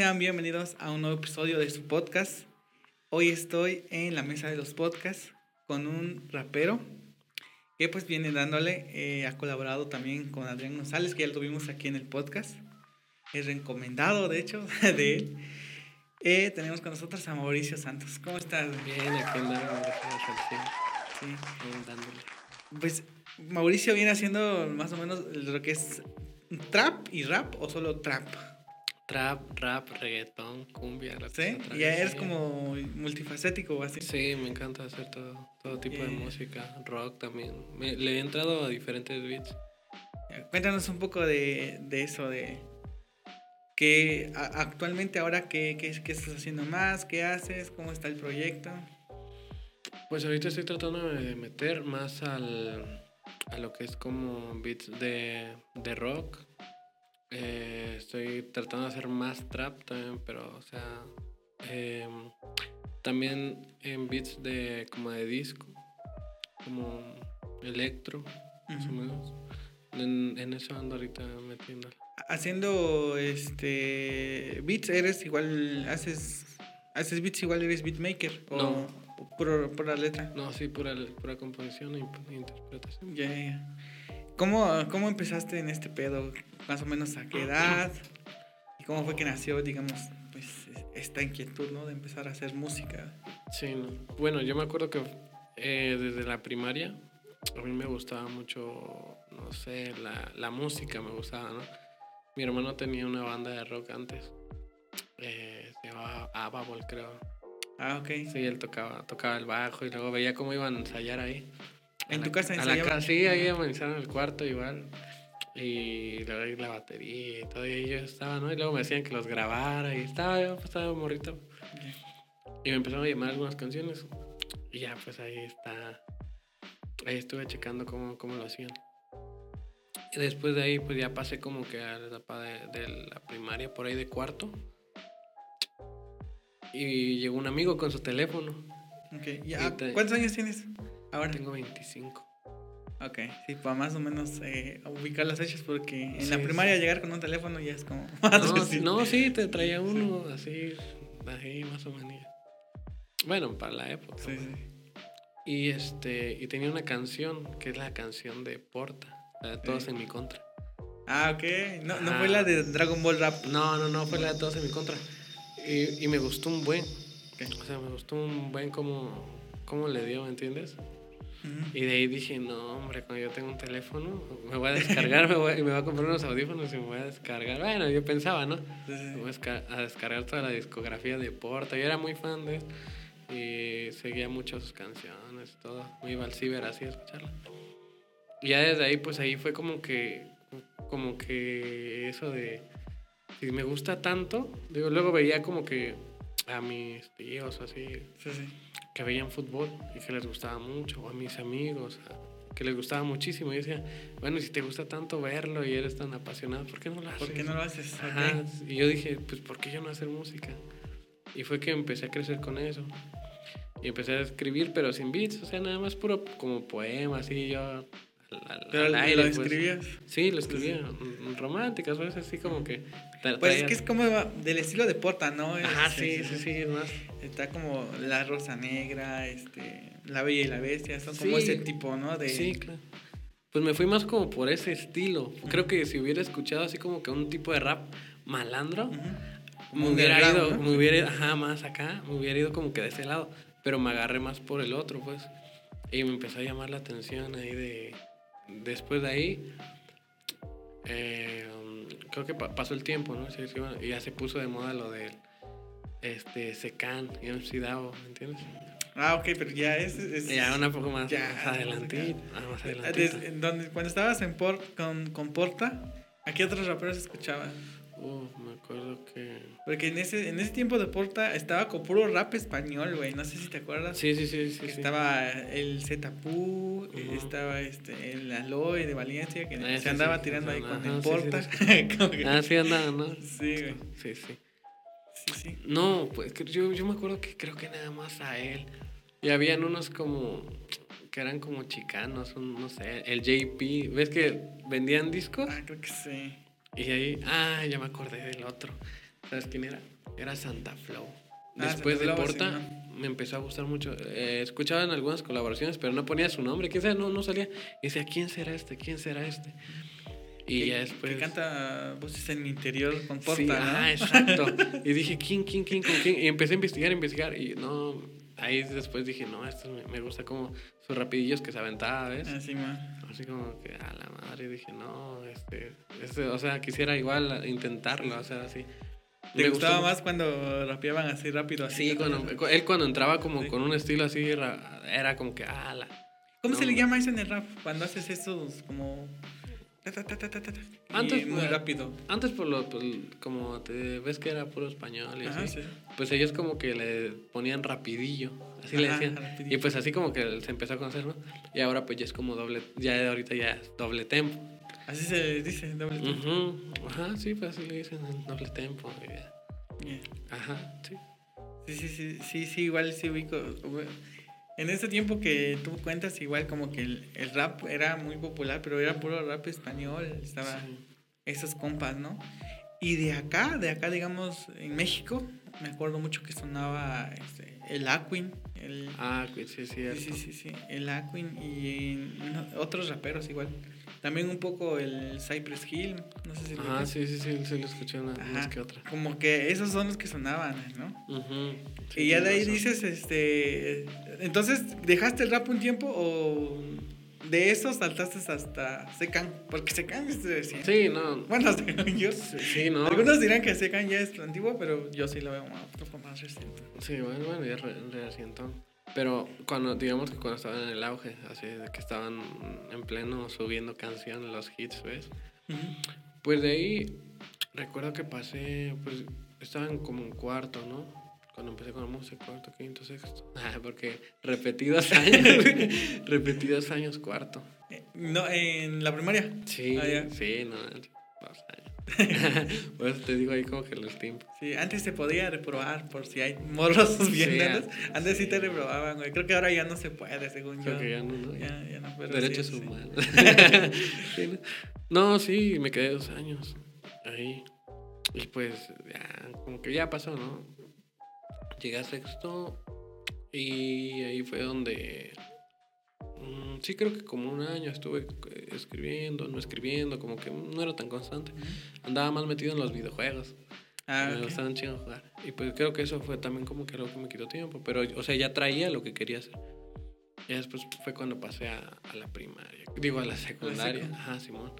Sean bienvenidos a un nuevo episodio de su podcast. Hoy estoy en la mesa de los podcasts con un rapero que pues viene dándole, eh, ha colaborado también con Adrián González, que ya lo tuvimos aquí en el podcast. Es recomendado, de hecho, de él. Eh, tenemos con nosotros a Mauricio Santos. ¿Cómo estás? Bien, aquí andamos, Sí. dándole. Pues Mauricio viene haciendo más o menos lo que es trap y rap o solo trap. Trap, rap, reggaetón, cumbia. ¿Sí? Ya eres como multifacético o así. Sí, me encanta hacer todo, todo tipo de música, rock también. le he entrado a diferentes beats. Cuéntanos un poco de, de eso, de que actualmente ahora qué, qué, qué estás haciendo más, qué haces, cómo está el proyecto. Pues ahorita estoy tratando de meter más al, a lo que es como beats de, de rock. Eh, estoy tratando de hacer más trap también, pero o sea, em, también en beats de como de disco, como electro, más o menos. En, en, eso ando ahorita metiendo. Haciendo este beats, eres igual, haces, haces beats igual, eres beatmaker. ¿o? No. Por la letra. No, sí, por la composición e interpretación. Ya, ya. ¿Cómo, ¿Cómo empezaste en este pedo? Más o menos a qué edad? ¿Y cómo fue que nació, digamos, pues esta inquietud, ¿no? De empezar a hacer música. Sí, bueno, yo me acuerdo que eh, desde la primaria a mí me gustaba mucho, no sé, la, la, música me gustaba, ¿no? Mi hermano tenía una banda de rock antes. Eh, se llamaba Ababol, creo. Ah, ok. Sí, él tocaba, tocaba el bajo y luego veía cómo iban a ensayar ahí. ¿En tu casa ensayaban? La sí, ahí en el cuarto igual. Y luego la batería y todo, y yo estaba, ¿no? Y luego me decían que los grabara y estaba yo, pues estaba morrito. Y me empezaron a llamar algunas canciones. Y ya, pues ahí está. Ahí estuve checando cómo, cómo lo hacían. Y después de ahí, pues ya pasé como que a la etapa de, de la primaria, por ahí de cuarto y llegó un amigo con su teléfono. Okay. ¿Cuántos años tienes ahora? Tengo 25. Ok, sí, para más o menos eh, ubicar las fechas porque en la primaria llegar con un teléfono ya es como... no, sí, te traía uno así, así más o menos. Bueno, para la época. Sí, sí. Y, este, y tenía una canción que es la canción de Porta, la de Todos en mi contra. Ah, ok. No, no fue la de Dragon Ball Rap. No, no, no, fue la de Todos en mi contra. Y, y me gustó un buen. O sea, me gustó un buen como, como le dio, ¿me entiendes? Y de ahí dije, no, hombre, cuando yo tengo un teléfono, me voy a descargar, me voy, y me voy a comprar unos audífonos y me voy a descargar. Bueno, yo pensaba, ¿no? Me voy a descargar toda la discografía de Porta. Yo era muy fan de esto. Y seguía mucho sus canciones, todo. Me iba al ciber así a escucharla. Y ya desde ahí, pues ahí fue como que, como que eso de si me gusta tanto, digo, luego veía como que a mis tíos así, que veían fútbol y que les gustaba mucho, o a mis amigos, que les gustaba muchísimo. Y decía, bueno, si te gusta tanto verlo y eres tan apasionado, ¿por qué no lo haces? ¿Por qué no lo haces? Y yo dije, pues, ¿por qué yo no hacer música? Y fue que empecé a crecer con eso. Y empecé a escribir, pero sin beats, o sea, nada más puro como poemas, y yo ¿Pero lo pues. escribías? Sí, lo escribía. Románticas, veces así como que. Pues es que es como del estilo de Porta, ¿no? Ajá, sí, sí, sí, más. Está como La Rosa Negra, este, La Bella y la Bestia, son como ese tipo, ¿no? De... Sí, claro. Pues me fui más como por ese estilo. Creo que si hubiera escuchado así como que un tipo de rap malandro, me hubiera ido, me hubiera ajá, más acá, me hubiera ido como que de ese lado. Pero me agarré más por el otro, pues. Y me empezó a llamar la atención ahí de después de ahí, eh, creo que pasó el tiempo, ¿no? y ya se puso de moda lo del este, Secan y MC Dao, ¿me entiendes? Ah, ok, pero ya es... ya una poco más, más adelantito. donde, cuando estabas en Port, con, con Porta, ¿a qué otros raperos escuchaban? me acuerdo que. Porque en ese, en ese tiempo de Porta estaba con puro rap español, güey. No sé si te acuerdas. Sí, sí, sí. sí, Estaba el Zetapu, estaba este, el Aloe de Valencia, que ah, se andaba tirando ahí con el Porta. Ah, sí andaba, ¿no? Sí, güey. Sí, sí. Sí. No, pues yo, yo me acuerdo que creo que nada más a él. Y habían unos como que eran como chicanos, no sé, el JP. ¿Ves que vendían discos? Ah, creo que sí. Y ahí, ah, ya me acordé del otro. ¿Sabes quién era? Era Santa Flow. Ah, Después de Porta, me empezó a gustar mucho. Eh, escuchaba en algunas colaboraciones, pero no ponía su nombre. ¿Quién sabe? No, no salía. Y decía, ¿quién será este? ¿Quién será este? Y ya después. Que canta voces en mi interior con Porta. Sí, ah, exacto. y dije, ¿quién, quién, quién, con quién? Y empecé a investigar, investigar. Y no, ahí después dije, no, esto me, gusta como sus rapidillos que se aventaba, ¿ves? Así, ah, Así como que a la madre dije, no, este, este, o sea, quisiera igual intentarlo, o sea, así. ¿Te gustaba más cuando rapeaban así rápido? Así, sí, cuando, él cuando entraba como con un estilo así, era como que, ala. ¿Cómo se le llama eso en el rap? Cuando haces esos como... antes, muy rápido. Antes, por lo, como te ves que era puro español y así, pues ellos como que le ponían rapidillo, así le decían. Y pues así como que se empezó a conocer, ¿no? Y ahora pues ya es como doble, ya ahorita ya es doble tempo. Así se dice, doble tempo. Ajá, sí, pues así le dicen, doble tempo. Ajá, sí. Sí, sí, sí, sí, sí, igual sí ubico. En ese tiempo que tú cuentas, igual como que el, el rap era muy popular, pero era puro rap español, estaba esos compas, ¿no? Y de acá, de acá, digamos, en México, me acuerdo mucho que sonaba este, el Aquin. El, Aquin, sí, sí, sí, sí, sí, el Aquin y otros raperos igual. También un poco el Cypress Hill, no sé si Ah, sí, sí, sí, sí, lo escuché una más que otra. Como que esos son los que sonaban, ¿no? y ya de ahí dices, este, entonces, ¿dejaste el rap un tiempo o de eso saltaste hasta Secan? Porque Secan es de Sí, no. Bueno, yo. Sí, no. Algunos dirán que Secan ya es antiguo, pero yo sí lo veo un poco más reciente. Sí, bueno, bueno, ya reciente. Pero cuando, digamos que cuando estaban en el auge, así de que estaban en pleno subiendo canciones, los hits, ¿ves? Pues de ahí, recuerdo que pasé, pues estaban como en cuarto, ¿no? Cuando empecé con la música, cuarto, quinto, sexto. Ah, porque repetidos años, repetidos años, cuarto. Eh, no, ¿En la primaria? Sí, ah, sí, no, dos años. por eso te digo ahí como que los tiempos. Sí, antes se podía reprobar por si hay morros viendo. antes sí te reprobaban, güey. Creo que ahora ya no se puede, según Creo yo. que ya no, ¿no? Ya, ya no. Derechos humanos. ¿no? sí, me quedé dos años ahí. Y pues ya, como que ya pasó, ¿no? Llegué a sexto y ahí fue donde Mm, sí, creo que como un año estuve eh, escribiendo, no escribiendo, como que no era tan constante. Andaba más metido en los videojuegos. Ah, me gustaban chingo jugar. Y pues creo que eso fue también como que algo que me quitó tiempo. Pero, o sea, ya traía lo que quería hacer. Y después fue cuando pasé a, la primaria. Digo, a la secundaria. Ajá, Simón.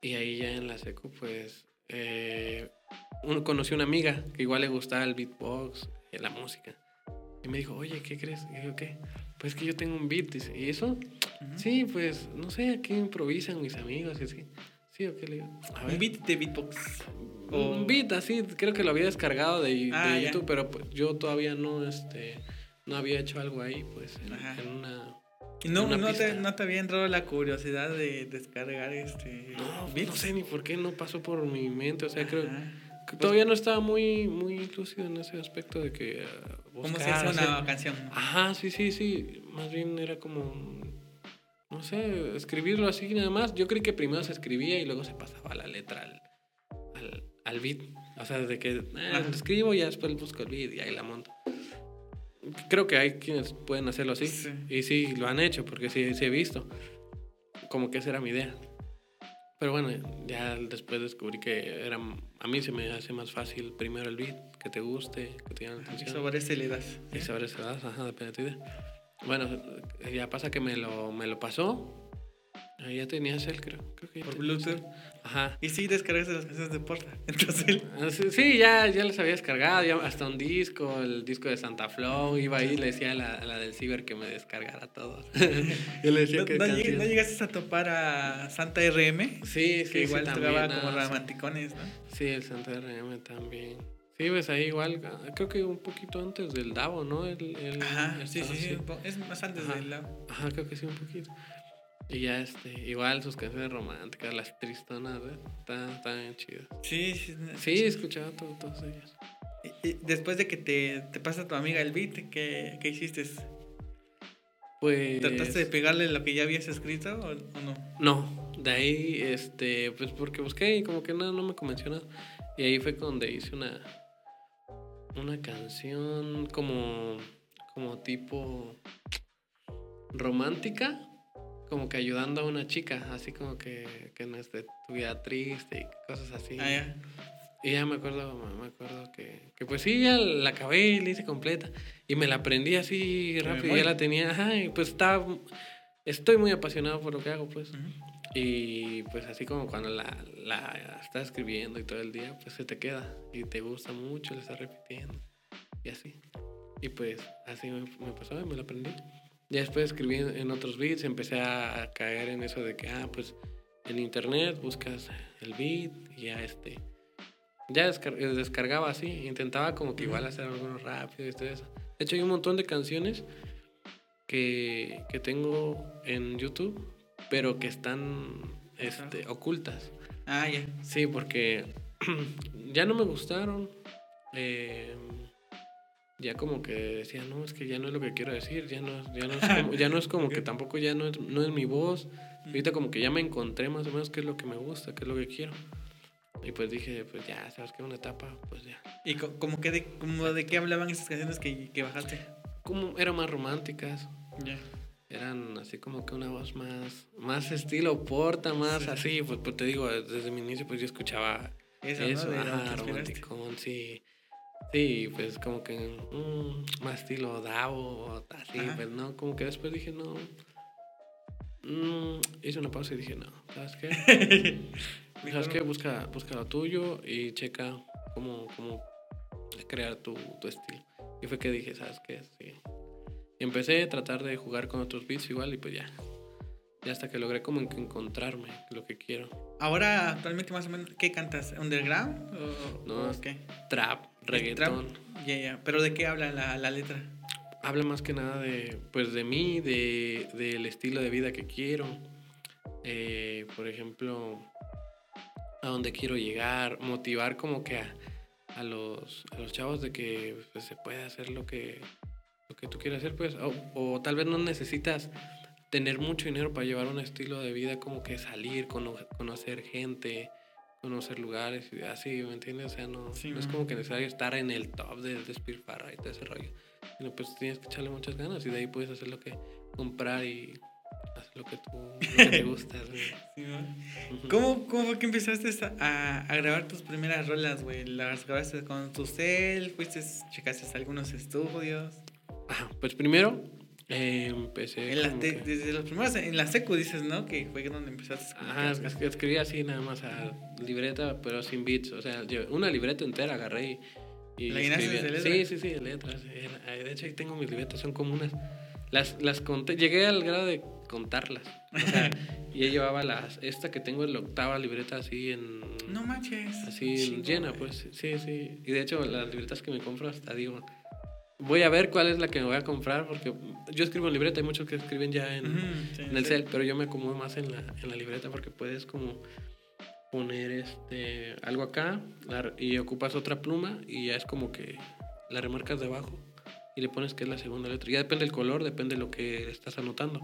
Y ahí ya en la secu, pues. Eh, uno, conocí una amiga que igual le gustaba el beatbox y la música. Y me dijo, oye, ¿qué crees? Y yo, ¿qué? Pues que yo tengo un beat, dice. ¿Y eso? Sí, pues, no sé, aquí improvisan mis amigos y así. Sí, ¿o qué le digo? ¿Un beat de beatbox? Un beat, así, creo que lo había descargado de, ah, YouTube, pero pues, yo todavía no, este, no había hecho algo ahí, pues, en, una... ¿Y no, no, te, no te había entrado la curiosidad de descargar este no, no sé ni por qué no pasó por mi mente, o sea, creo todavía no estaba muy, muy lúcido en ese aspecto de que... Uh, ¿Cómo se hace una canción? Ajá, sí, sí, sí. Más bien era como... No sé, escribirlo así nada más. Yo creí que primero se escribía y luego se pasaba la letra al, al, al beat. O sea, de que eh, escribo y ya después busco el beat y ahí la monto. Creo que hay quienes pueden hacerlo así. Y sí, lo han hecho porque sí, sí he visto. Como que esa era mi idea. Pero bueno, ya después descubrí que era, a mí se me hace más fácil primero el beat, que te guste, que te llame la atención. Y sobre ese le das. Y sobre ese le das, ajá, depende de tu idea. Bueno, ya pasa que me lo, me lo pasó Ahí ya tenías él, creo. creo que Por Bluetooth. Ajá. Y sí, descargaste las canciones de Porta. Entonces. Ah, sí, ya, ya las había descargado. Ya hasta un disco, el disco de Santa Flow. Iba ahí y le decía a la, la del Ciber que me descargara todos. Yo le decía ¿No, que. ¿no, ¿No, llegaste a topar a Santa RM? Sí, sí. Que igual sí, tocaba como romanticones, ¿no? Sí, el Santa RM también. Sí, pues ahí igual, creo que un poquito antes del Davo, ¿no? El, el Ajá, sí, sí, sí, es más antes del Davo. Ajá, creo que sí, un poquito. Y ya, este, igual sus canciones románticas, las tristonas, ¿ves? Están, bien chidas. Sí, sí. Sí, he escuchado todo, todos ellos. Y, después de que te, te pasa tu amiga el beat, ¿qué, qué hiciste? Pues... ¿Trataste de pegarle lo que ya habías escrito o, no? No, de ahí, este, pues porque busqué y como que nada, no me convenció nada. Y ahí fue donde hice una, una canción como, como tipo romántica, como que ayudando a una chica, así como que, que no es de tu vida triste y cosas así. Ah, ya. Y ya me acuerdo, me acuerdo que, que pues sí, ya la acabé y la hice completa. Y me la aprendí así rápido, ya la tenía, ajá, y pues estaba, estoy muy apasionado por lo que hago, pues. Y pues así como cuando la, la estás escribiendo y todo el día, pues se te queda y te gusta mucho, le estás repitiendo y así. Y pues así me, me pasó y me la aprendí. Ya después escribí en otros beats, empecé a caer en eso de que, ah, pues en internet buscas el beat y ya este ya descargaba así, intentaba como que igual hacer algo rápido y todo eso. De hecho, hay un montón de canciones que, que tengo en YouTube, pero que están este, ocultas. Ah, ya. Sí, porque ya no me gustaron. Eh, ya como que decía, no, es que ya no es lo que quiero decir, ya no, ya no, es, como, ya no es como que tampoco ya no es, no es mi voz. Ahorita como que ya me encontré más o menos qué es lo que me gusta, qué es lo que quiero. Y pues dije, pues ya, sabes que una etapa, pues ya. ¿Y como que de, como de qué hablaban esas canciones que, que bajaste? Como eran más románticas. Ya. Eran así como que una voz más, más estilo porta, más así. Pues, pues, te digo, desde mi inicio pues yo escuchaba eso, eso ¿no? ajá, romanticón, sí. Sí, pues como que mm, más estilo Davo, así, pues no, como que después dije, no. Mm, hice una pausa y dije, no, ¿sabes qué? ¿Sabes qué? Busca, busca lo tuyo y checa cómo, cómo crear tu, tu estilo. Y fue que dije, ¿sabes qué? Sí. Y empecé a tratar de jugar con otros beats igual y pues ya. Ya hasta que logré como encontrarme lo que quiero. Ahora, actualmente más o menos, ¿qué cantas? ¿Underground? O, no, qué? Trap, reggaetón. Ya, ya. ¿Pero de qué habla la, la, letra? Habla más que nada de, pues de mí, de, del estilo de vida que quiero. Eh, por ejemplo, a dónde quiero llegar, motivar como que a, a, los, a los chavos de que pues, se puede hacer lo que, lo que tú quieras hacer, pues, o, o, tal vez no necesitas tener mucho dinero para llevar un estilo de vida como que salir, conocer gente, conocer lugares y así, ¿me entiendes? O sea, no, no es como que necesario estar en el top de despilfarra y todo ese rollo, sino pues tienes que echarle muchas ganas y de ahí puedes hacer lo que comprar y haz lo que, tú, lo que te gusta. Sí, ¿Cómo, ¿Cómo, fue que empezaste a, a grabar tus primeras rolas, güey? ¿Las grabaste con tu cel? ¿Fuiste, checaste algunos estudios? Pues primero eh, empecé. En la Desde los primeros, en la secu dices, ¿no? Que fue donde empezaste a Ajá, escribí así nada más a libreta, pero sin beats. O sea, yo una libreta entera agarré y. y ¿La llenaste de letras? Sí, sí, sí, de letras. De hecho, ahí tengo mis libretas, son como unas. Las, las conté, llegué al grado de contarlas. O sea, y ella llevaba las, esta que tengo en la octava libreta así en... No manches. Así llena, pues. Sí, sí. Y de hecho las libretas que me compro hasta digo, voy a ver cuál es la que me voy a comprar, porque yo escribo en libreta, hay muchos que escriben ya en, en el cel, pero yo me acomodo más en la, en la libreta porque puedes como poner este algo acá y ocupas otra pluma y ya es como que la remarcas debajo y le pones que es la segunda letra. Ya depende del color, depende de lo que estás anotando.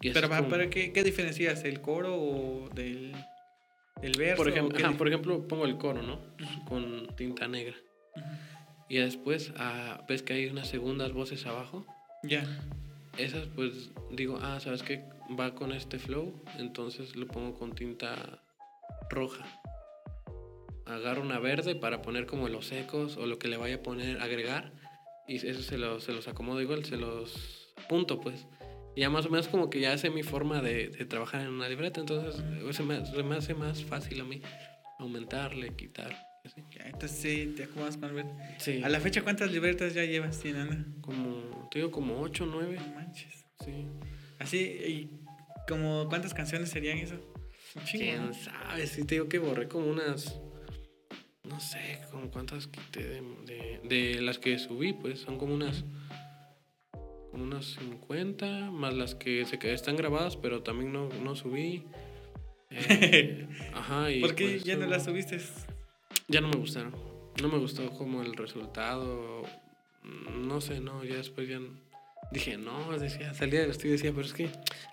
Pero, para ¿qué, ¿qué, diferencias? ¿El coro o del, del verso? Por ejemplo, por ejemplo, pongo el coro, ¿no? Con tinta negra. Y después ah, ves que hay unas segundas voces abajo. Ya. Esas, pues digo, ah, ¿sabes qué? Va con este flow, entonces lo pongo con tinta roja. Agarro una verde para poner como los secos o lo que le vaya a poner, agregar. Y eso se los, se los acomodo igual, se los punto, pues. Y ya más o menos como que ya sé mi forma de, de trabajar en una libreta, entonces se me, se me, hace más fácil a mí aumentarle, quitar. Entonces sí, te acomodas con el Sí. ¿A la fecha cuántas libretas ya llevas, Ana? Como, te digo, como 8 o 9. No manches. Sí. Así, y como cuántas canciones serían eso? ¿Quién sabe? Sí, te digo que borré como unas no sé, como cuántas quité de, de, de, las que subí, pues son como unas como unas 50, más las que se están grabadas, pero también no, no subí. Eh, ajá, y ¿Por qué pues, ya no las subiste? Ya no me gustaron. No me gustó como el resultado. No sé, no, ya después ya dije, no, decía, salía del estudio y decía, pero es que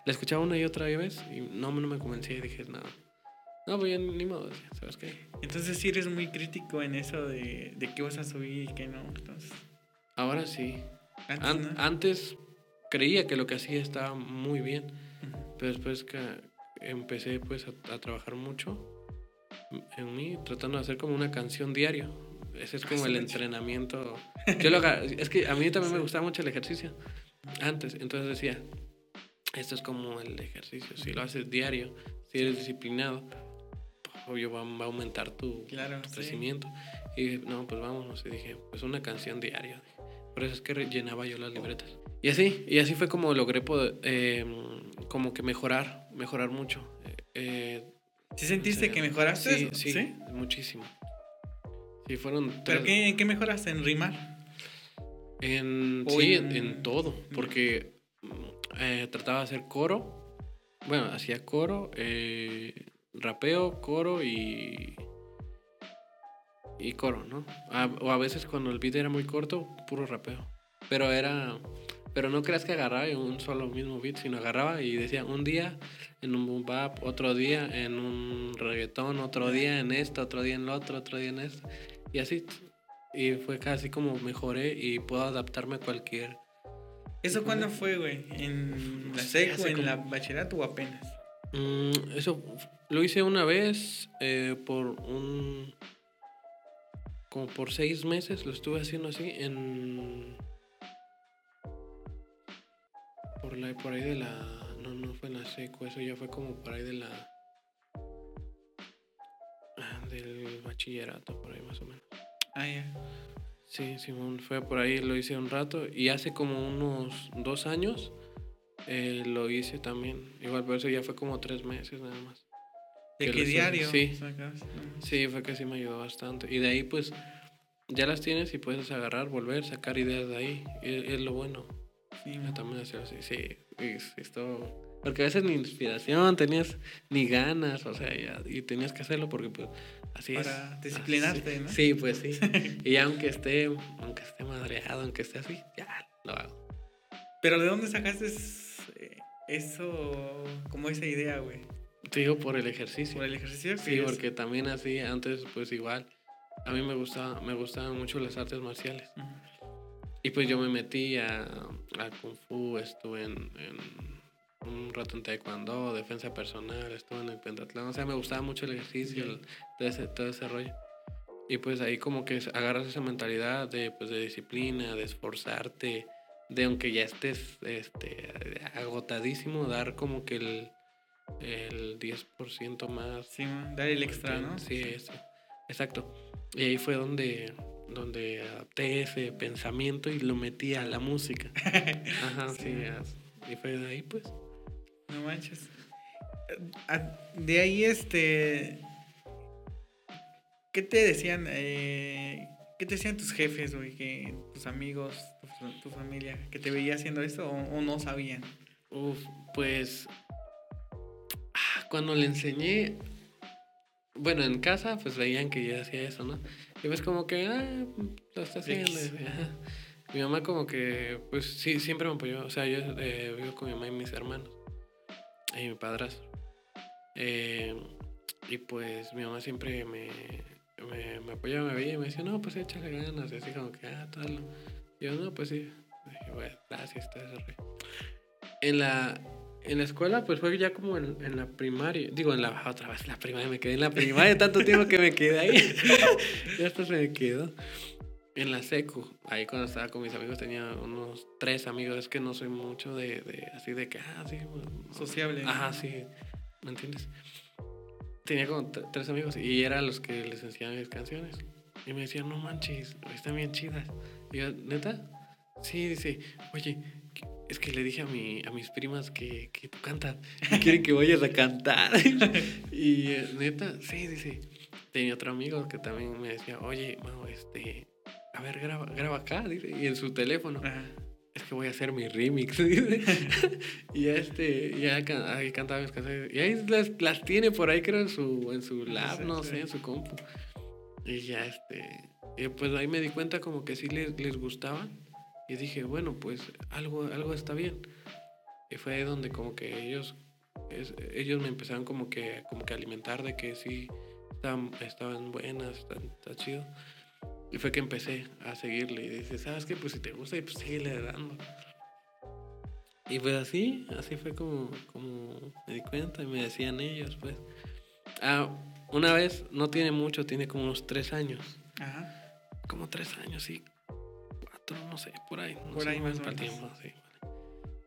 la escuchaba una y otra vez y no, no me convencía y dije, no, No, pues ya ni modo, ¿sabes qué? Entonces sí eres muy crítico en eso de, de qué vas a subir y qué no. Entonces, Ahora sí. antes, An- ¿no? Antes creía que lo que hacía estaba muy bien, pero después que empecé pues a, a trabajar mucho en mí, tratando de hacer como una canción diario. Ese es como Ah, el sí, entrenamiento. Yo lo haga- es que a mí también me gustaba mucho el ejercicio antes, entonces decía, esto es como el ejercicio, si lo haces diario, si eres disciplinado, obvio va, va a aumentar tu, Claro, tu sí. crecimiento. Y dije, no, pues vámonos. Y dije, pues una canción diaria. Por eso es que llenaba yo las libretas. Y así, y así fue como logré poder, eh, como que mejorar, mejorar mucho. Eh, ¿Sí sentiste que mejoraste? Sí, sí, muchísimo. Sí, fueron ¿Pero qué, en qué mejoraste? ¿En rimar? En, O sí, en- todo, porque mm, eh, trataba de hacer coro, bueno, hacía coro, eh, rapeo, coro y, y coro, ¿no? A- o a veces cuando el beat era muy corto, puro rapeo. Pero era, pero no creas que agarraba un solo mismo beat, sino agarraba y decía un día en un boom bap, otro día en un reggaetón, otro día en esto, otro día en lo otro, otro día en esto. Y así. Y fue casi como mejoré y puedo adaptarme a cualquier. ¿Eso cuándo fue, güey? ¿En la Sí, seco, hace en como- la bachillerato o apenas? Mm, eso lo hice una vez eh, por un. Como por seis meses lo estuve haciendo así en. Por, la, por ahí de la. No, no fue en la seco, eso ya fue como por ahí de la. ah, Del bachillerato, por ahí más o menos. Ah, ya. Sí, Simón, fue por ahí, lo hice un rato. Y hace como unos dos años eh, lo hice también. Igual, pero eso ya fue como tres meses nada más. ¿De Que qué diario? sí. sacas? No. Sí, fue que sí me ayudó bastante. Y de ahí, pues, ya las tienes y puedes agarrar, volver, sacar ideas de ahí. Es, es lo bueno. Sí, Ya También hacer así, sí. es- esto... Porque a veces ni inspiración tenías, ni ganas, o sea, ya, y tenías que hacerlo porque, pues, así es. Para disciplinarte, Así- ¿no? Sí, pues sí. y aunque esté, aunque esté madreado, aunque esté así, ya lo hago. Pero ¿de dónde sacaste eh, eso, como esa idea, güey? Te digo por el ejercicio. ¿Por el ejercicio? Sí, es- porque también así, antes, pues igual, a mí me gustaba, me gustaban mucho las artes marciales. Ujú. Y pues yo me metí a, a Kung Fu, estuve en, en un rato en Taekwondo, defensa personal, estuve en el pentatlón. O sea, me gustaba mucho el ejercicio, el- todo, ese, todo ese rollo. Y pues ahí como que agarras esa mentalidad de, pues, de disciplina, de esforzarte, de aunque ya estés este, agotadísimo, dar como que el, el 10% más Sí, dar el extra, ¿no? Sí, eso. Exacto. Y ahí fue donde, donde adapté ese pensamiento y lo metí a la música. Ajá, Sí. sí. y fue de ahí, pues. No manches. Ah, De ahí, este. ¿Qué te decían? eh, ¿Qué te decían tus jefes, güey? Que tus amigos, tu familia, que te veía haciendo esto o, o no sabían. Uf, pues. ah, Cuando le enseñé. Bueno, en casa, pues veían que yo hacía eso, ¿no? Y pues como que, ah, lo está haciendo. Mi mamá como que, pues sí, siempre me apoyó. O sea, yo eh, vivo con mi mamá y mis hermanos. Y mi padrastro. Eh, y pues mi mamá siempre me, me, me apoyaba, me veía y me decía, no, pues échale ganas. Y así como que, ah, tal. Y yo, no, pues sí. Dije, bueno, gracias, ese rollo. En la, en la escuela, pues fue ya como en, en la primaria. Digo, en la otra vez, la primaria. Me quedé en la primaria tanto tiempo que me quedé ahí. ya se me quedó. En la secu, ahí cuando estaba con mis amigos tenía unos tres amigos. Es que no soy mucho de, de así de que, ah, sí. Sociable. Ajá, sí. ¿Me entiendes? Tenía como tres amigos y eran los que les enseñaban mis canciones. Y me decían, no manches, están bien chidas. Y yo, ¿neta? Sí, dice, oye, es que le dije a, mi, a mis primas que, que tú cantas y quieren que vayas a cantar. y eh, neta, sí, dice. Tenía otro amigo que también me decía, oye, Mau, este, a ver, graba, graba acá, dice, y en su teléfono Ajá. es que voy a hacer mi remix. dice. y ya este, ya can- ahí cantaba mis canciones. Y ahí las, las tiene por ahí, creo, en su, en su lab, Sí, no sí. sé, en su compu. Y ya este, y pues ahí me di cuenta como que sí les, les gustaba. Y dije, bueno, pues algo, algo está bien. Y fue ahí donde como que ellos ellos me empezaron como que, como que alimentar de que sí, estaban, estaban buenas, está, chido. Y fue que empecé a seguirle y dice, ¿sabes qué? Pues si te gusta, pues síguele dando. Y pues así, así fue como, como me di cuenta y me decían ellos, pues. Ah, una vez, no tiene mucho, tiene como unos tres años. Ajá. Como tres años, sí. Cuatro, no sé, por ahí. por ahí más para tiempo, sí.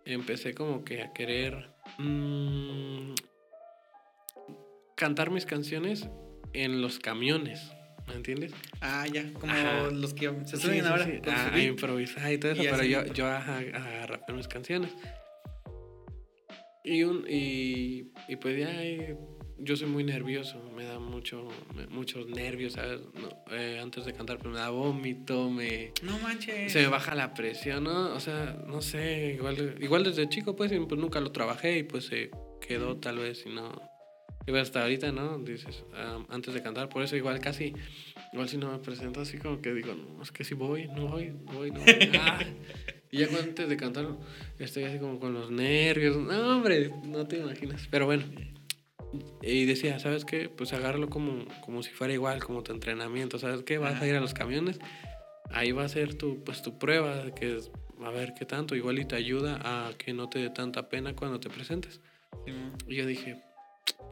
Empecé como que a querer mmm, cantar mis canciones en los camiones. ¿Me entiendes? Ah, ya, como los que se suben ahora. Sí, ah, a improvisar y todo eso, pero yo, yo a, a, rapear mis canciones. Y, un, y, y pues ya yo soy muy nervioso, me da mucho, muchos nervios, ¿sabes? Eh, antes de cantar pues me da vómito, me... No manches. Se me baja la presión, ¿no? O sea, no sé, igual, igual desde chico pues, pues nunca lo trabajé y pues se quedó tal vez y no... Y hasta ahorita, ¿no? Dices, antes de cantar, por eso igual casi, igual si no me presento así como que digo, no, es que si voy, no voy, no voy, no voy. Ah. y ya antes de cantar estoy así como con los nervios, no hombre, no te imaginas. Pero bueno, y decía, ¿sabes qué? Pues agárralo como, como si fuera igual, como tu entrenamiento, ¿sabes qué? Vas a ir a los camiones, ahí va a ser tu, pues, tu prueba, que es, a ver qué tanto, igual y te ayuda a que no te dé tanta pena cuando te presentes. y yo dije,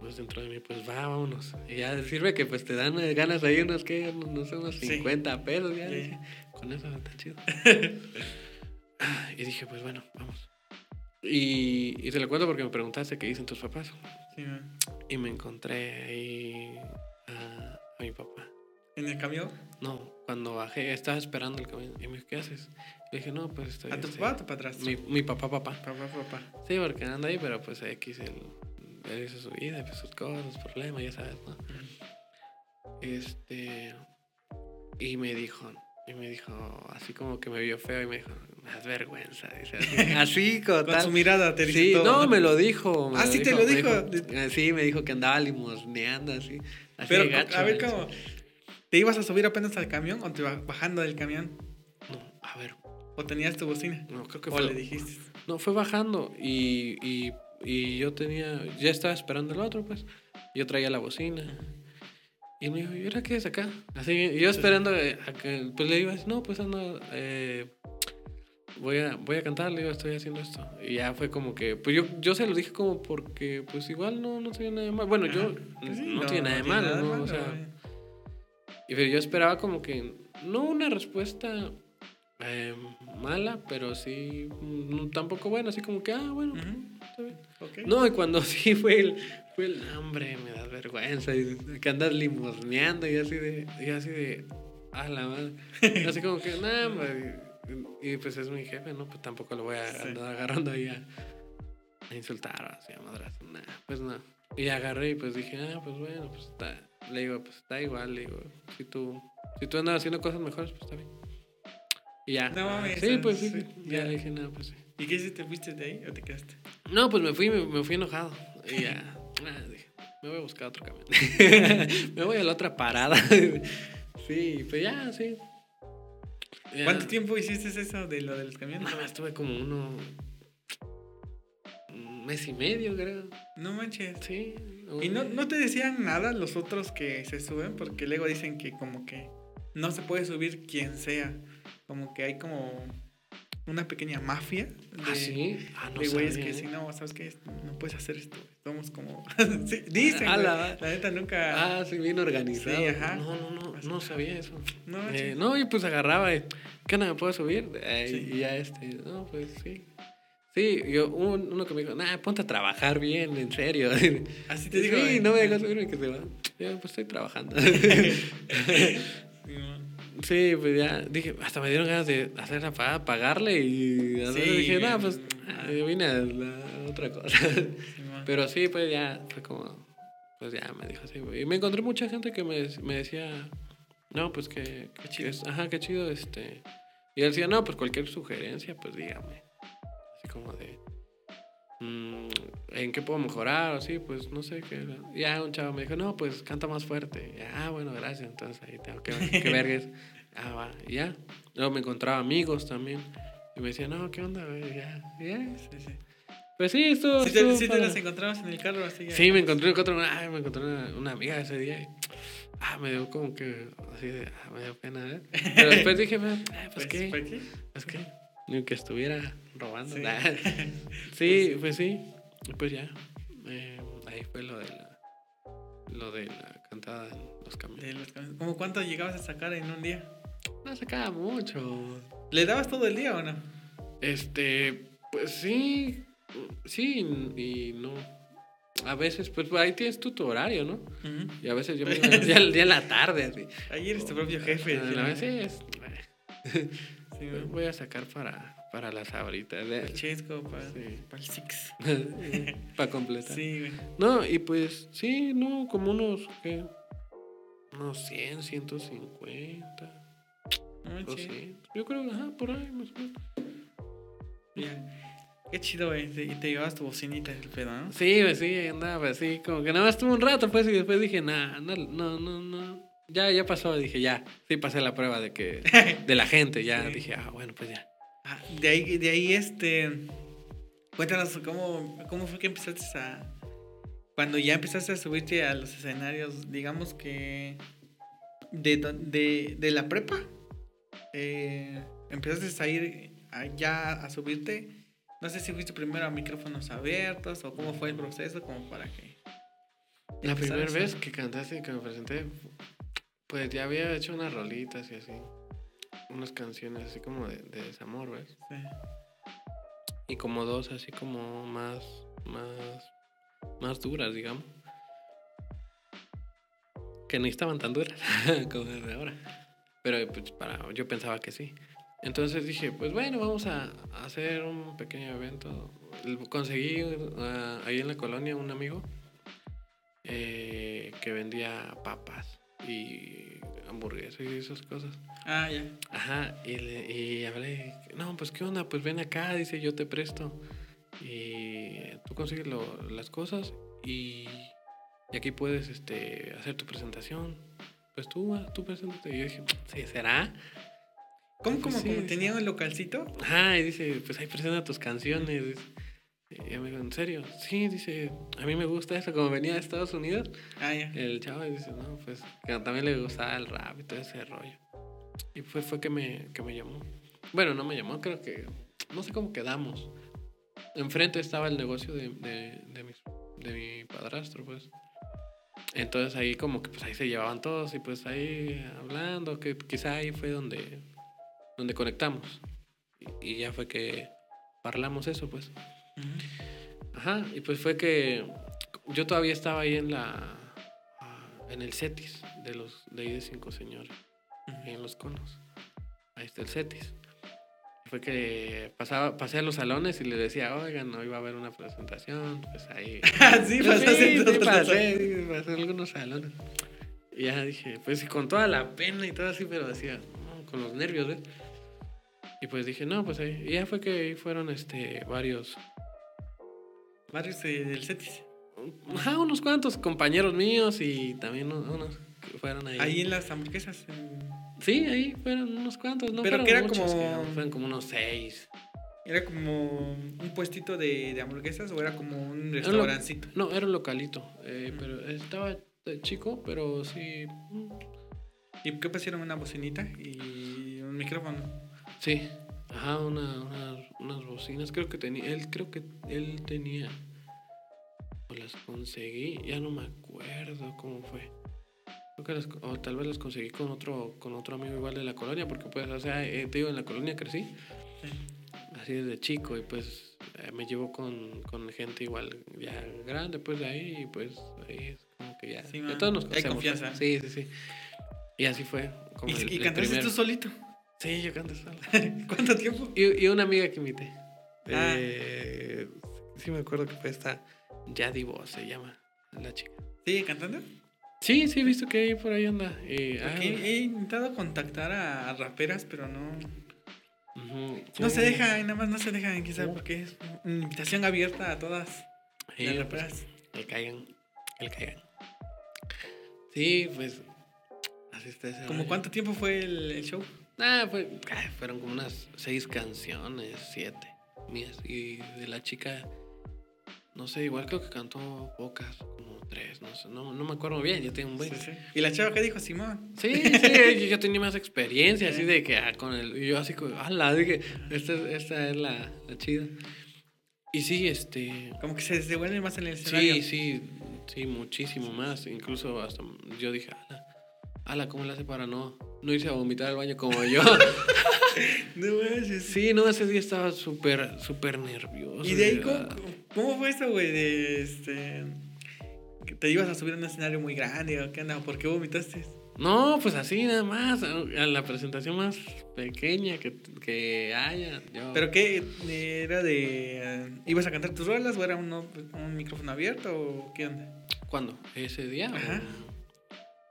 pues dentro de mí, pues va, vámonos. Y ya sirve que pues te dan ganas ahí unos que, no sé, unos 50 pesos, ya. con eso está chido. y dije, pues bueno, vamos. Y, y te lo cuento porque me preguntaste qué dicen tus papás. Sí, y me encontré ahí a, a, mi papá. ¿En el camión? No, cuando bajé, estaba esperando el camión. Y me dijo, ¿qué haces? Le dije, no, pues estoy. ¿A tu papá o tu padrastro? Mi, mi papá, papá. Papá, papá. Sí, porque anda ahí, pero pues X, él, él hizo su vida, pues, sus cosas, sus problemas, ya sabes, ¿no? Este. Y me dijo, y me dijo, así como que me vio feo y me dijo, me das vergüenza. Dice, así, con su mirada te Sí, no, me lo dijo. ah, sí, te lo dijo. Eh, sí, me dijo que andaba limosneando así. así Pero, a ver, ¿cómo? ¿Te ibas a subir apenas al camión o te ibas bajando del camión? No, a ver. ¿O tenías tu bocina? No, creo que fue. ¿O le dijiste? No, fue bajando y, y, y yo tenía, ya estaba esperando el otro, pues. Yo traía la bocina. Y me dijo, ¿y ahora qué es acá? Así, yo esperando a que, pues le iba a decir, no, pues ando, eh, voy, a, voy a cantar, le digo, estoy haciendo esto. Y ya fue como que, pues yo, yo se lo dije como porque, pues igual no, no tiene nada de malo. Bueno, yo pues no, tiene nada de malo, ¿no? o sea, y pero yo esperaba como que, no una respuesta eh, mala, pero sí, no, tampoco buena, así como que, ah, bueno, está bien. No, y cuando sí fue el, fue el hambre, me da vergüenza, y que andas limosneando y así de, y así de, a la madre. Así como que, nada, y, pues es mi jefe, ¿no? Pues tampoco lo voy a andar agarrando ahí a, insultar o así a madras. Nada, pues no. Y agarré y pues dije, ah, pues bueno, pues está. Le digo, pues está igual, le digo, si tú, si tú andas haciendo cosas mejores, pues está bien. Y ya. No mames. Sí, pues sí. ya, le dije, nada, pues sí. ¿Y qué hiciste? ¿Fuiste de ahí o te quedaste? No, pues me fui, me, me fui enojado. Y ya. Ah, me voy a buscar otro camión. me voy a la otra parada. sí, pues ya, sí. ¿Cuánto tiempo hiciste eso de lo de los camiones? No, estuve como uno. Un mes y medio, creo. No manches. Sí. ¿Y no, no te decían nada los otros que se suben? Porque luego dicen que como que no se puede subir quien sea. Como que hay como una pequeña mafia de, ¿Ah, sí? ah, no de güeyes que si no, ¿sabes qué? No puedes hacer esto. Somos como... sí, dicen, ah, la, la, neta nunca... Ah, sí, bien organizado. Sí, ajá. No, no, no, no sabía eso. No, eh, no y pues agarraba, eh, ¿qué no me puedo subir? Y ya este, no, pues sí. Sí, yo, uno que me dijo, nah, ponte a trabajar bien, en serio. Así te digo. Sí, no me dejas subirme que se va. Yo, pues estoy trabajando. Sí, pues ya dije, hasta me dieron ganas de hacer la pagada, pagarle y sí, dije, no, pues yo vine a la otra cosa. Pero sí, pues ya fue como, pues ya me dijo así, Y me encontré mucha gente que me, me decía, no, pues que, qué chido, ajá, qué chido, este. Y él decía, no, pues cualquier sugerencia, pues dígame. Así como de, ¿en qué puedo mejorar? O así, pues no sé qué. Ya un chavo me dijo, no, pues canta más fuerte. ah, bueno, gracias. Entonces ahí tengo que, que vergues. Ah, va, ya. Luego me encontraba amigos también. Y me decían, no, ¿qué onda, güey? Ya, ya. Sí, sí. Pues sí, esto. Sí, te, sí te las encontrabas en el carro, así. Sí, me encontré, una, ay, me encontré una, una, amiga ese día. Y, ah, me dio como que. Así de. Ah, me dio pena, ¿eh? Pero después dije, ah, pues, pues qué. ¿Pues qué? Pues. Ni que estuviera robando. Sí, sí pues sí. Pues ya. Eh, ahí fue lo de la. Lo de la cantada en los camiones. ¿Cómo cuánto llegabas a sacar en un día? No sacaba mucho. ¿Le dabas todo el día o no? Este. Pues sí. Sí y no. A veces, pues ahí tienes tu, horario, ¿no? Y a veces yo me ya, día en la tarde. Así. Ahí eres tu propio jefe. A veces. Sí, voy a sacar para, para las abritas. Chesco, para, para el Six. para completar. Sí, güey. No, y pues, sí, no, como unos, ¿qué? Unos 100, 150. No, Yo creo, ajá, por ahí más o menos. Qué chido, güey. Y te llevabas tu bocinita el pedo, ¿no? Sí, pues sí, andaba así, como que nada más tuve un rato, pues, y después dije, nah, no, no, no, no. Ya, ya pasó, dije, ya. Sí, pasé la prueba de que, de la gente, ya. Dije, ah, bueno, pues ya. Ah, de ahí, de ahí, este. Cuéntanos cómo, cómo fue que empezaste a. Cuando ya empezaste a subirte a los escenarios, digamos que. De, de, de la prepa, eh, empezaste a ir ya a subirte no sé si fuiste primero a micrófonos abiertos o cómo fue el proceso, como para que... La primera vez que cantaste y que me presenté, pues ya había hecho unas rolitas y así. Unas canciones así como de, desamor, ¿ves? Sí. Y como dos así como más, más, más duras, digamos. Que no estaban tan duras como de ahora. Pero pues, para, yo pensaba que sí. Entonces dije, pues bueno, vamos a hacer un pequeño evento. Conseguí uh, ahí en la colonia un amigo eh, que vendía papas y hamburguesas y esas cosas. Ah, ya. Ajá, y, le, y hablé, no, pues qué onda, pues ven acá, dice, yo te presto. Y tú consigues las cosas y, y, aquí puedes este, hacer tu presentación. Pues tú, tú preséntate. Y yo dije, sí, ¿será? ¿Cómo, cómo, tenía un localcito? Ajá, y dice, pues ahí presenta tus canciones. Y me dijo, ¿en serio? Sí, dice, a mí me gusta eso, como venía de Estados Unidos. Ah, ya. El chavo dice, no, pues que también le gustaba el rap y todo ese rollo. Y fue, fue que, me, que me llamó. Bueno, no me llamó, creo que, no sé cómo quedamos. Enfrente estaba el negocio de, de, de, mi, de mi padrastro, pues. Entonces ahí como que pues ahí se llevaban todos y pues ahí hablando, que quizá ahí fue donde donde conectamos. Y, ya fue que hablamos eso, pues. Ajá, y pues fue que yo todavía estaba ahí en la en el CETIS de los de ahí de cinco señores, ahí en los conos. Ahí está el CETIS. Fue que pasaba, pasé a los salones y le decía, oigan, hoy va a haber una presentación, pues ahí. sí, pasaste sí, pasé, pasé algunos salones. Y ya dije, pues con toda la pena y todo así, pero decía, con los nervios, ¿ves? Y pues dije, no, pues ahí. Y ya fue que fueron este, varios. Varios del CETIS. Ajá, unos cuantos compañeros míos y también unos que fueron ahí. Ahí en las hamburguesas. Sí, ahí fueron unos cuantos, ¿no? Pero que era como. fueron como unos seis. ¿Era como un puestito de, de hamburguesas o era como un restaurancito? No, era un localito. Eh, pero estaba chico, pero sí. Mm. ¿Y qué pusieron? Una bocinita y un micrófono. Sí, ajá, una, unas bocinas. Creo que tenía, él creo que él tenía. O las conseguí, ya no me acuerdo cómo fue. Creo que las, o tal vez las conseguí con otro, con otro amigo igual de la colonia, porque pues, o sea, eh, te digo, en la colonia crecí. Así desde chico, y pues eh, me llevo con, con, gente igual ya grande, pues de ahí, y pues ahí es como que ya. Sí, todos nos conocemos. Hay confianza. Sí, sí, sí. Y así fue. Como ¿Y, ¿y cantaste tú solito? Sí, yo canto solo. ¿Cuánto tiempo? Y, una amiga que invité. Ah. Eh, sí me acuerdo que fue esta Yadivo, se llama la chica. ¿Sigue cantando? Sí, sí, he visto que ahí por ahí anda. Ah, he intentado contactar a, raperas, pero no. No se deja, nada más no se dejan, quizás porque es una invitación abierta a todas las pues, raperas. el caigan, el caigan. Sí, pues. Así está ese ¿Cómo cuánto tiempo fue el show? Ah, fueron como unas seis canciones, siete mías. Y de la chica no sé, igual creo que cantó pocas, como tres, no sé, no, no me acuerdo bien, yo tengo un buen. Sí, sí. ¿Y la chava qué dijo Simón? Sí, sí, yo ya tenía más experiencia, así de que ah, con el. y Yo así como, ala, dije, esta, esta es la, la chida. Y sí, este. Como que se devuelve más en el escenario. Sí, sí, sí, muchísimo más. Incluso hasta yo dije, ala, ala, ¿cómo le hace para no, no irse a vomitar al baño como yo? No manches. sí, no, ese día estaba súper, súper nervioso. ¿Y de ahí cómo, cómo fue eso, güey? De este. que te ibas a subir a un escenario muy grande o qué onda? ¿Por qué vomitaste? No, pues así nada más, a la presentación más pequeña que, que haya. Yo... ¿Pero qué? ¿Era de. eh, ¿Ibas a cantar tus rolas o era un, un micrófono abierto o qué onda? ¿Cuándo? ¿Ese día? o- Ajá.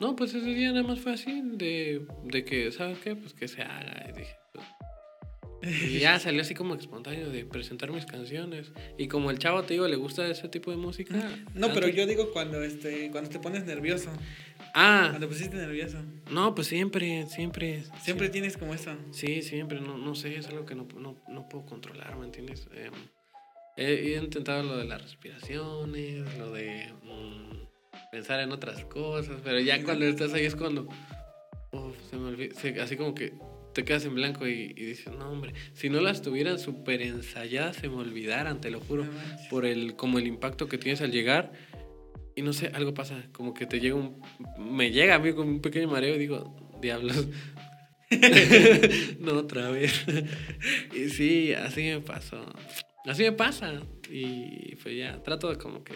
No, pues ese día nada más fue así, de, de que, ¿sabes qué? Pues que se haga. Y dije, pues, Y ya salió así como espontáneo de presentar mis canciones. Y como el chavo, te digo, le gusta ese tipo de música. No, pero yo digo cuando este cuando te pones nervioso. Ah, Cuando pusiste nervioso. no, pues siempre, siempre. Siempre tienes como eso. Sí, siempre, no, no sé, es algo que no, no, no puedo controlar, ¿me entiendes? Em, he, he intentado lo de las respiraciones, lo de mm, pensar en otras cosas, pero ya cuando estás ahí es cuando se me olvida, se- así como que te quedas en blanco y, y dices, no, hombre, si no las tuvieran súper ensayadas se me olvidaran, te lo juro, por el, como el impacto que tienes al llegar. Y no sé, algo pasa, como que te llega un... Me llega a mí con un pequeño mareo y digo, diablos. no otra vez. y sí, así me pasó. Así me pasa. Y pues ya, trato de como que...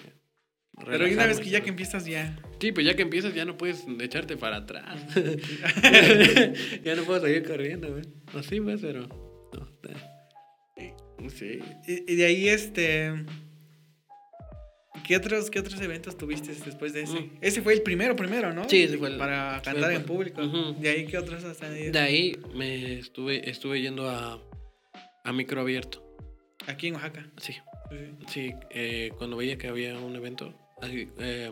Pero una vez que ya que empiezas ya. Sí, pues ya que empiezas ya no puedes echarte para atrás. ya no puedo seguir corriendo, güey. Así pues, pero... no. Sí. Y, y de ahí este. ¿Qué otros, ¿Qué otros eventos tuviste después de ese? Mm. Ese fue el primero, primero, ¿no? Sí, ese fue el- Para cantar el- en público. De ahí, ¿qué otros has tenido? De ahí me estuve, estuve yendo a, a micro abierto. Aquí en Oaxaca. Sí, Sí, sí. sí. eh, cuando veía que había un evento, así, eh,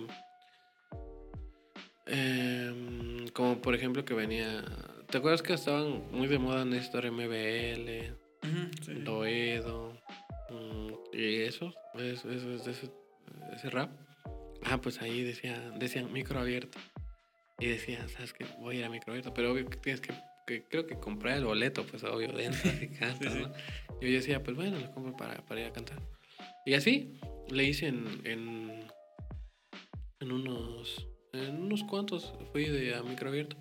em, como por ejemplo que venía... ¿Te acuerdas que estaban muy de moda Néstor MBL, sí. Doedo mm, y eso? Eso, eso, eso, ese, ese rap. Ah, pues ahí decía, decían micro abierto. Y decía, ¿sabes qué? Voy a ir a micro abierto, pero obvio que tienes que, que creo que comprar el boleto, pues obvio, dentro y cantas, Sí, sí. yo decía, pues bueno, lo compro para, para ir a cantar. Y así le hice en, en, en unos, en unos cuantos, fui de a micro abierto.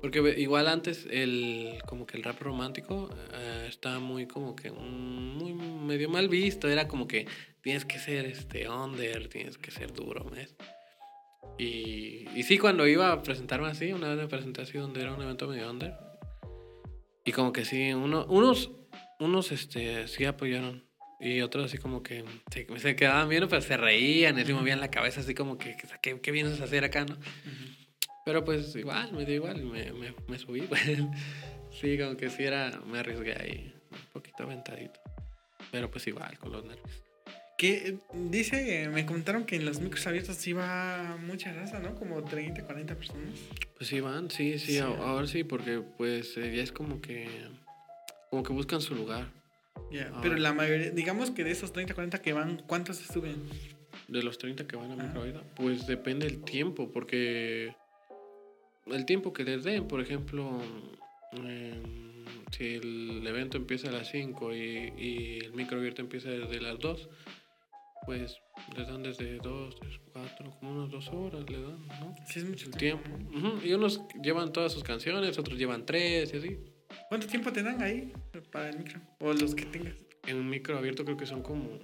Porque igual antes el como que el rap romántico eh, estaba muy como que muy medio mal visto, era como que tienes que ser este under, tienes que ser duro, ¿ves? Y, y sí, cuando iba a presentarme así, una vez me presenté así donde era un evento medio under. Y como que sí, uno, unos, unos este, sí apoyaron. Y otros así como que se, se quedaban viendo, pero se reían, y así movían la cabeza así como que, ¿qué, qué vienes a hacer acá, no? Ujú. Pero pues igual, me dio igual, me, me, me subí. pues. sí, como que sí era, me arriesgué ahí, un poquito aventadito. Pero pues igual, con los nervios. Que dice, me comentaron que en los micros abiertos iba mucha raza, ¿no? Como 30, 40 personas. Pues sí van, sí, sí, Sí. ahora sí, porque pues eh, ya es como que, como que buscan su lugar. Ya, Ah. Pero la mayoría, digamos que de esos 30, 40 que van, ¿cuántos se suben? De los 30 que van a microavida, pues depende el tiempo, porque el tiempo que les den, por ejemplo, em, si el evento empieza a las 5 y, y el microabierto empieza desde las 2, pues les dan desde 2, 3, 4, como unas 2 horas le dan, ¿no? Sí, es mucho El tiempo. tiempo. Ujú, Y unos llevan todas sus canciones, otros llevan 3 y así. ¿Cuánto tiempo te dan ahí para el micro? O los que tengas. En un micro abierto creo que son como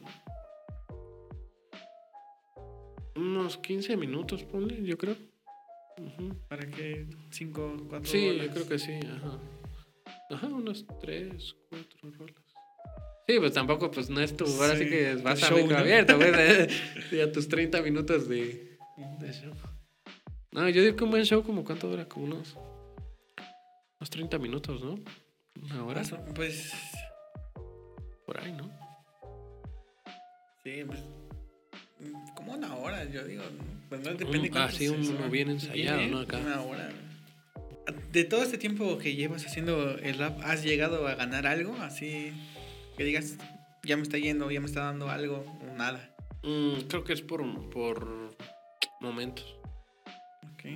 unos 15 minutos, ponle, yo creo. ¿Para que 5, 4 Sí, yo creo que sí, ajá. Ajá, unos 3, 4 rolas. Sí, pues tampoco, pues no es tu, ahora sí, Sí, que vas a show, micro ¿no? abierto, pues, eh, sí, a tus 30 minutos de, de show. No, yo digo que un buen show, como cuánto dura, como unos, unos 30 minutos, ¿no? Una hora, Pues por ahí, ¿no? sí, pues mm, como una hora, yo digo. Pues no depende Un- ah, sí, uno bien ensayado, Bien, ¿no? Acá. Una hora. De todo este tiempo que llevas haciendo el rap, ¿has llegado a ganar algo? Así que digas, ya me está yendo, ya me está dando algo, o nada. Mm, creo que es por, por momentos.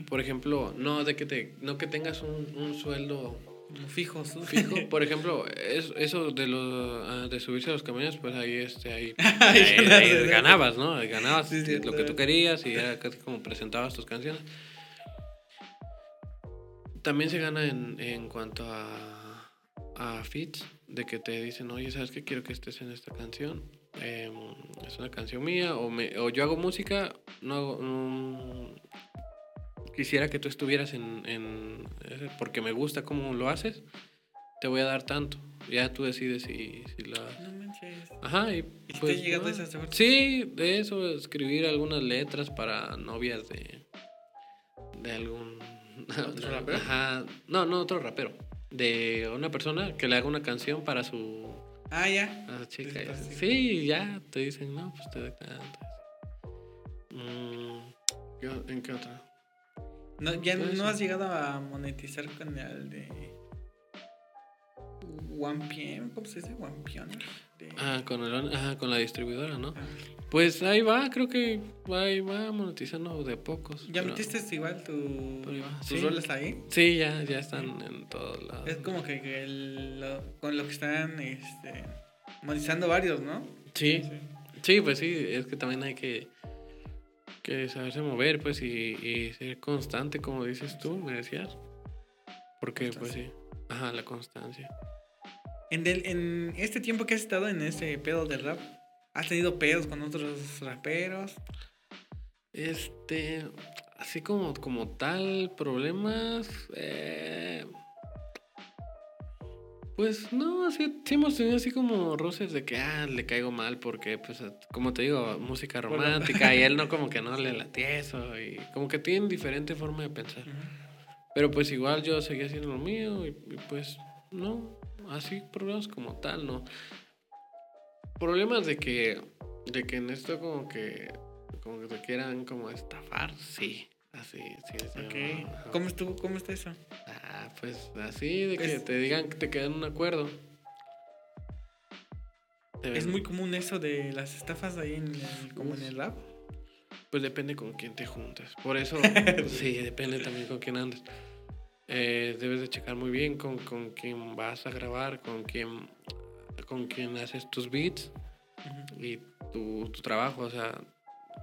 Por ejemplo, no de que te, no que tengas un, un sueldo fijo, fijo. Por ejemplo, eso de los ah, de subirse a los camiones, pues ahí este ahí, ahí, ganabas, ¿no? Ganabas lo que tú querías y era casi como presentabas tus canciones. También se gana en, en cuanto a, a fits, de que te dicen, oye, ¿sabes qué? Quiero que estés en esta canción. Em, es una canción mía, o, me, o yo hago música, no hago, quisiera que tú estuvieras en, en, porque me gusta cómo lo haces, te voy a dar tanto. Ya tú decides si, si la... No manches. Ajá, y, pues, te Sí, de eso, escribir algunas letras para novias de, de algún... ¿Otro rapero? Ajá, no, no, otro rapero. De una persona que le haga una canción para su... Ah, ya. A chica. Sí, ya, te dicen, no, pues te doy tanto. Mm, ¿En qué otra? No, ya no has llegado a monetizar con el de OnePM, ¿cómo se dice? OnePM. Ah, con, el, con la distribuidora, ¿no? Ah. Pues ahí va, creo que ahí va monetizando de pocos. ¿Ya metiste igual tu, tus roles ahí? Sí, ya, ya están en todos lados. Es como que, con lo que están este, monetizando varios, ¿no? Sí. sí. Sí, pues sí, es que también hay que que saberse mover, pues, y, ser constante, como dices tú, me decías. Porque, pues sí, ajá, la constancia. En, en este tiempo que has estado en ese pedo del rap, ¿has tenido pedos con otros raperos? Este, así como, como tal, problemas. Eh, pues no, así, sí hemos tenido así como roces de que, ah, le caigo mal porque, pues, como te digo, música romántica y él no como que no le late eso y como que tienen diferente forma de pensar. Pero pues igual yo seguía haciendo lo mío y, pues no, así problemas como tal, no. Problemas de que, de que en esto como que, como que te quieran como estafar, sí. Así, sí, sí. ¿Cómo, estuvo, ¿Cómo está eso? Ah, pues así, de que te digan que te quedan un acuerdo. ¿Es muy común eso de las estafas ahí en el, como en el rap? Pues depende con quién te juntes. Por eso, sí, depende también con quién andes. Eh, debes de checar muy bien con, con quién vas a grabar, con quién, con quién haces tus beats y tu, tu, trabajo. O sea,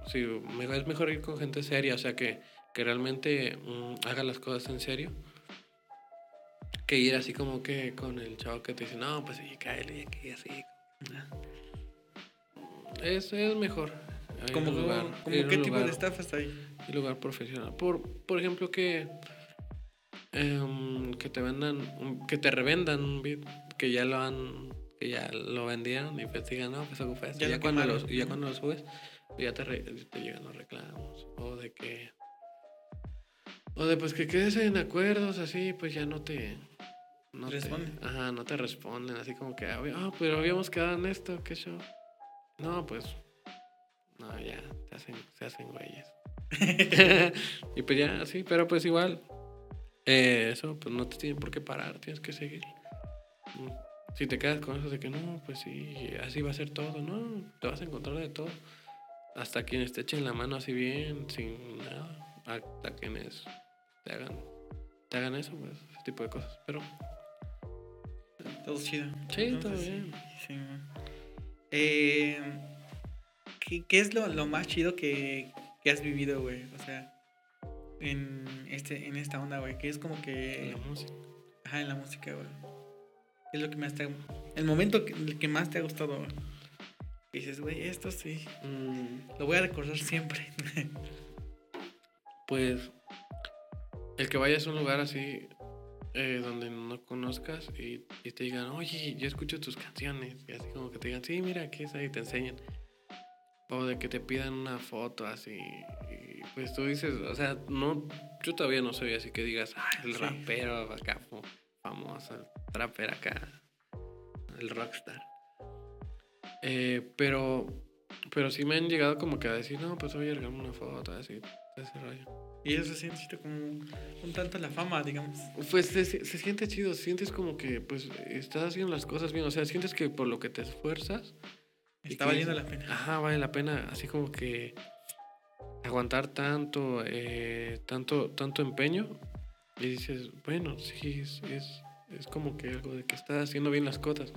sí, es mejor ir con gente seria, o sea, que que realmente mm, haga las cosas en serio. Que ir así como que con el chavo que te dice, no, pues sí, cáele aquí, así. Es, es mejor. ¿Como, qué tipo de estafas hay? Un lugar profesional. Por, por ejemplo, que, em, que te vendan, que te revendan un beat que ya lo han, que ya lo vendieron y pues digan, no, pues ocupa Ya, ya cuando, los, ya cuando lo subes, ya te, te llegan los reclamos. O de que o de pues que quedes en acuerdos así, pues ya no te... No responden. ajá, no te responden, así como que, ah, pero habíamos quedado en esto, qué show. No, pues... No, ya, se hacen, se hacen güeyes. y pues ya, sí, pero pues igual, eh, eso, pues no te tienen por qué parar, tienes que seguir. Si te quedas con eso de que no, pues sí, así va a ser todo, no, te vas a encontrar de todo. Hasta quienes te echen la mano así bien, sin nada, hasta quienes te hagan, te hagan eso, pues, ese tipo de cosas. Pero. Todo chido. Sí, todo bien. Sí, eh, ¿qué, ¿qué, es lo, lo más chido que, que, has vivido, güey? O sea, en, este, en esta onda, güey. Que es como que. En la música. Ajá, en la música, güey. ¿Qué es lo que más te El momento que, que más te ha gustado, güey. dices, güey, esto sí. Mm. Lo voy a recordar siempre. pues el que vayas a un lugar así eh, donde no conozcas y, te digan, oye, yo escucho tus canciones. Y así como que te digan, sí, mira, aquí está y te enseñan. O de que te pidan una foto así. Y pues tú dices, o sea, no, yo todavía no soy así que digas, ah, el rapero acá famoso, el trapper acá, el rockstar. Eh, pero, pero sí me han llegado como que a decir, no, pues voy a regalarme una foto, así, ese rollo. Y eso se siente como un tanto la fama, digamos. Pues se, se, siente chido, sientes como que pues estás haciendo las cosas bien, o sea, sientes que por lo que te esfuerzas Está valiendo la pena. Ajá, vale la pena, así como que aguantar tanto, eh, tanto, tanto empeño y dices, bueno, sí, es, es, es, como que algo de que estás haciendo bien las cosas.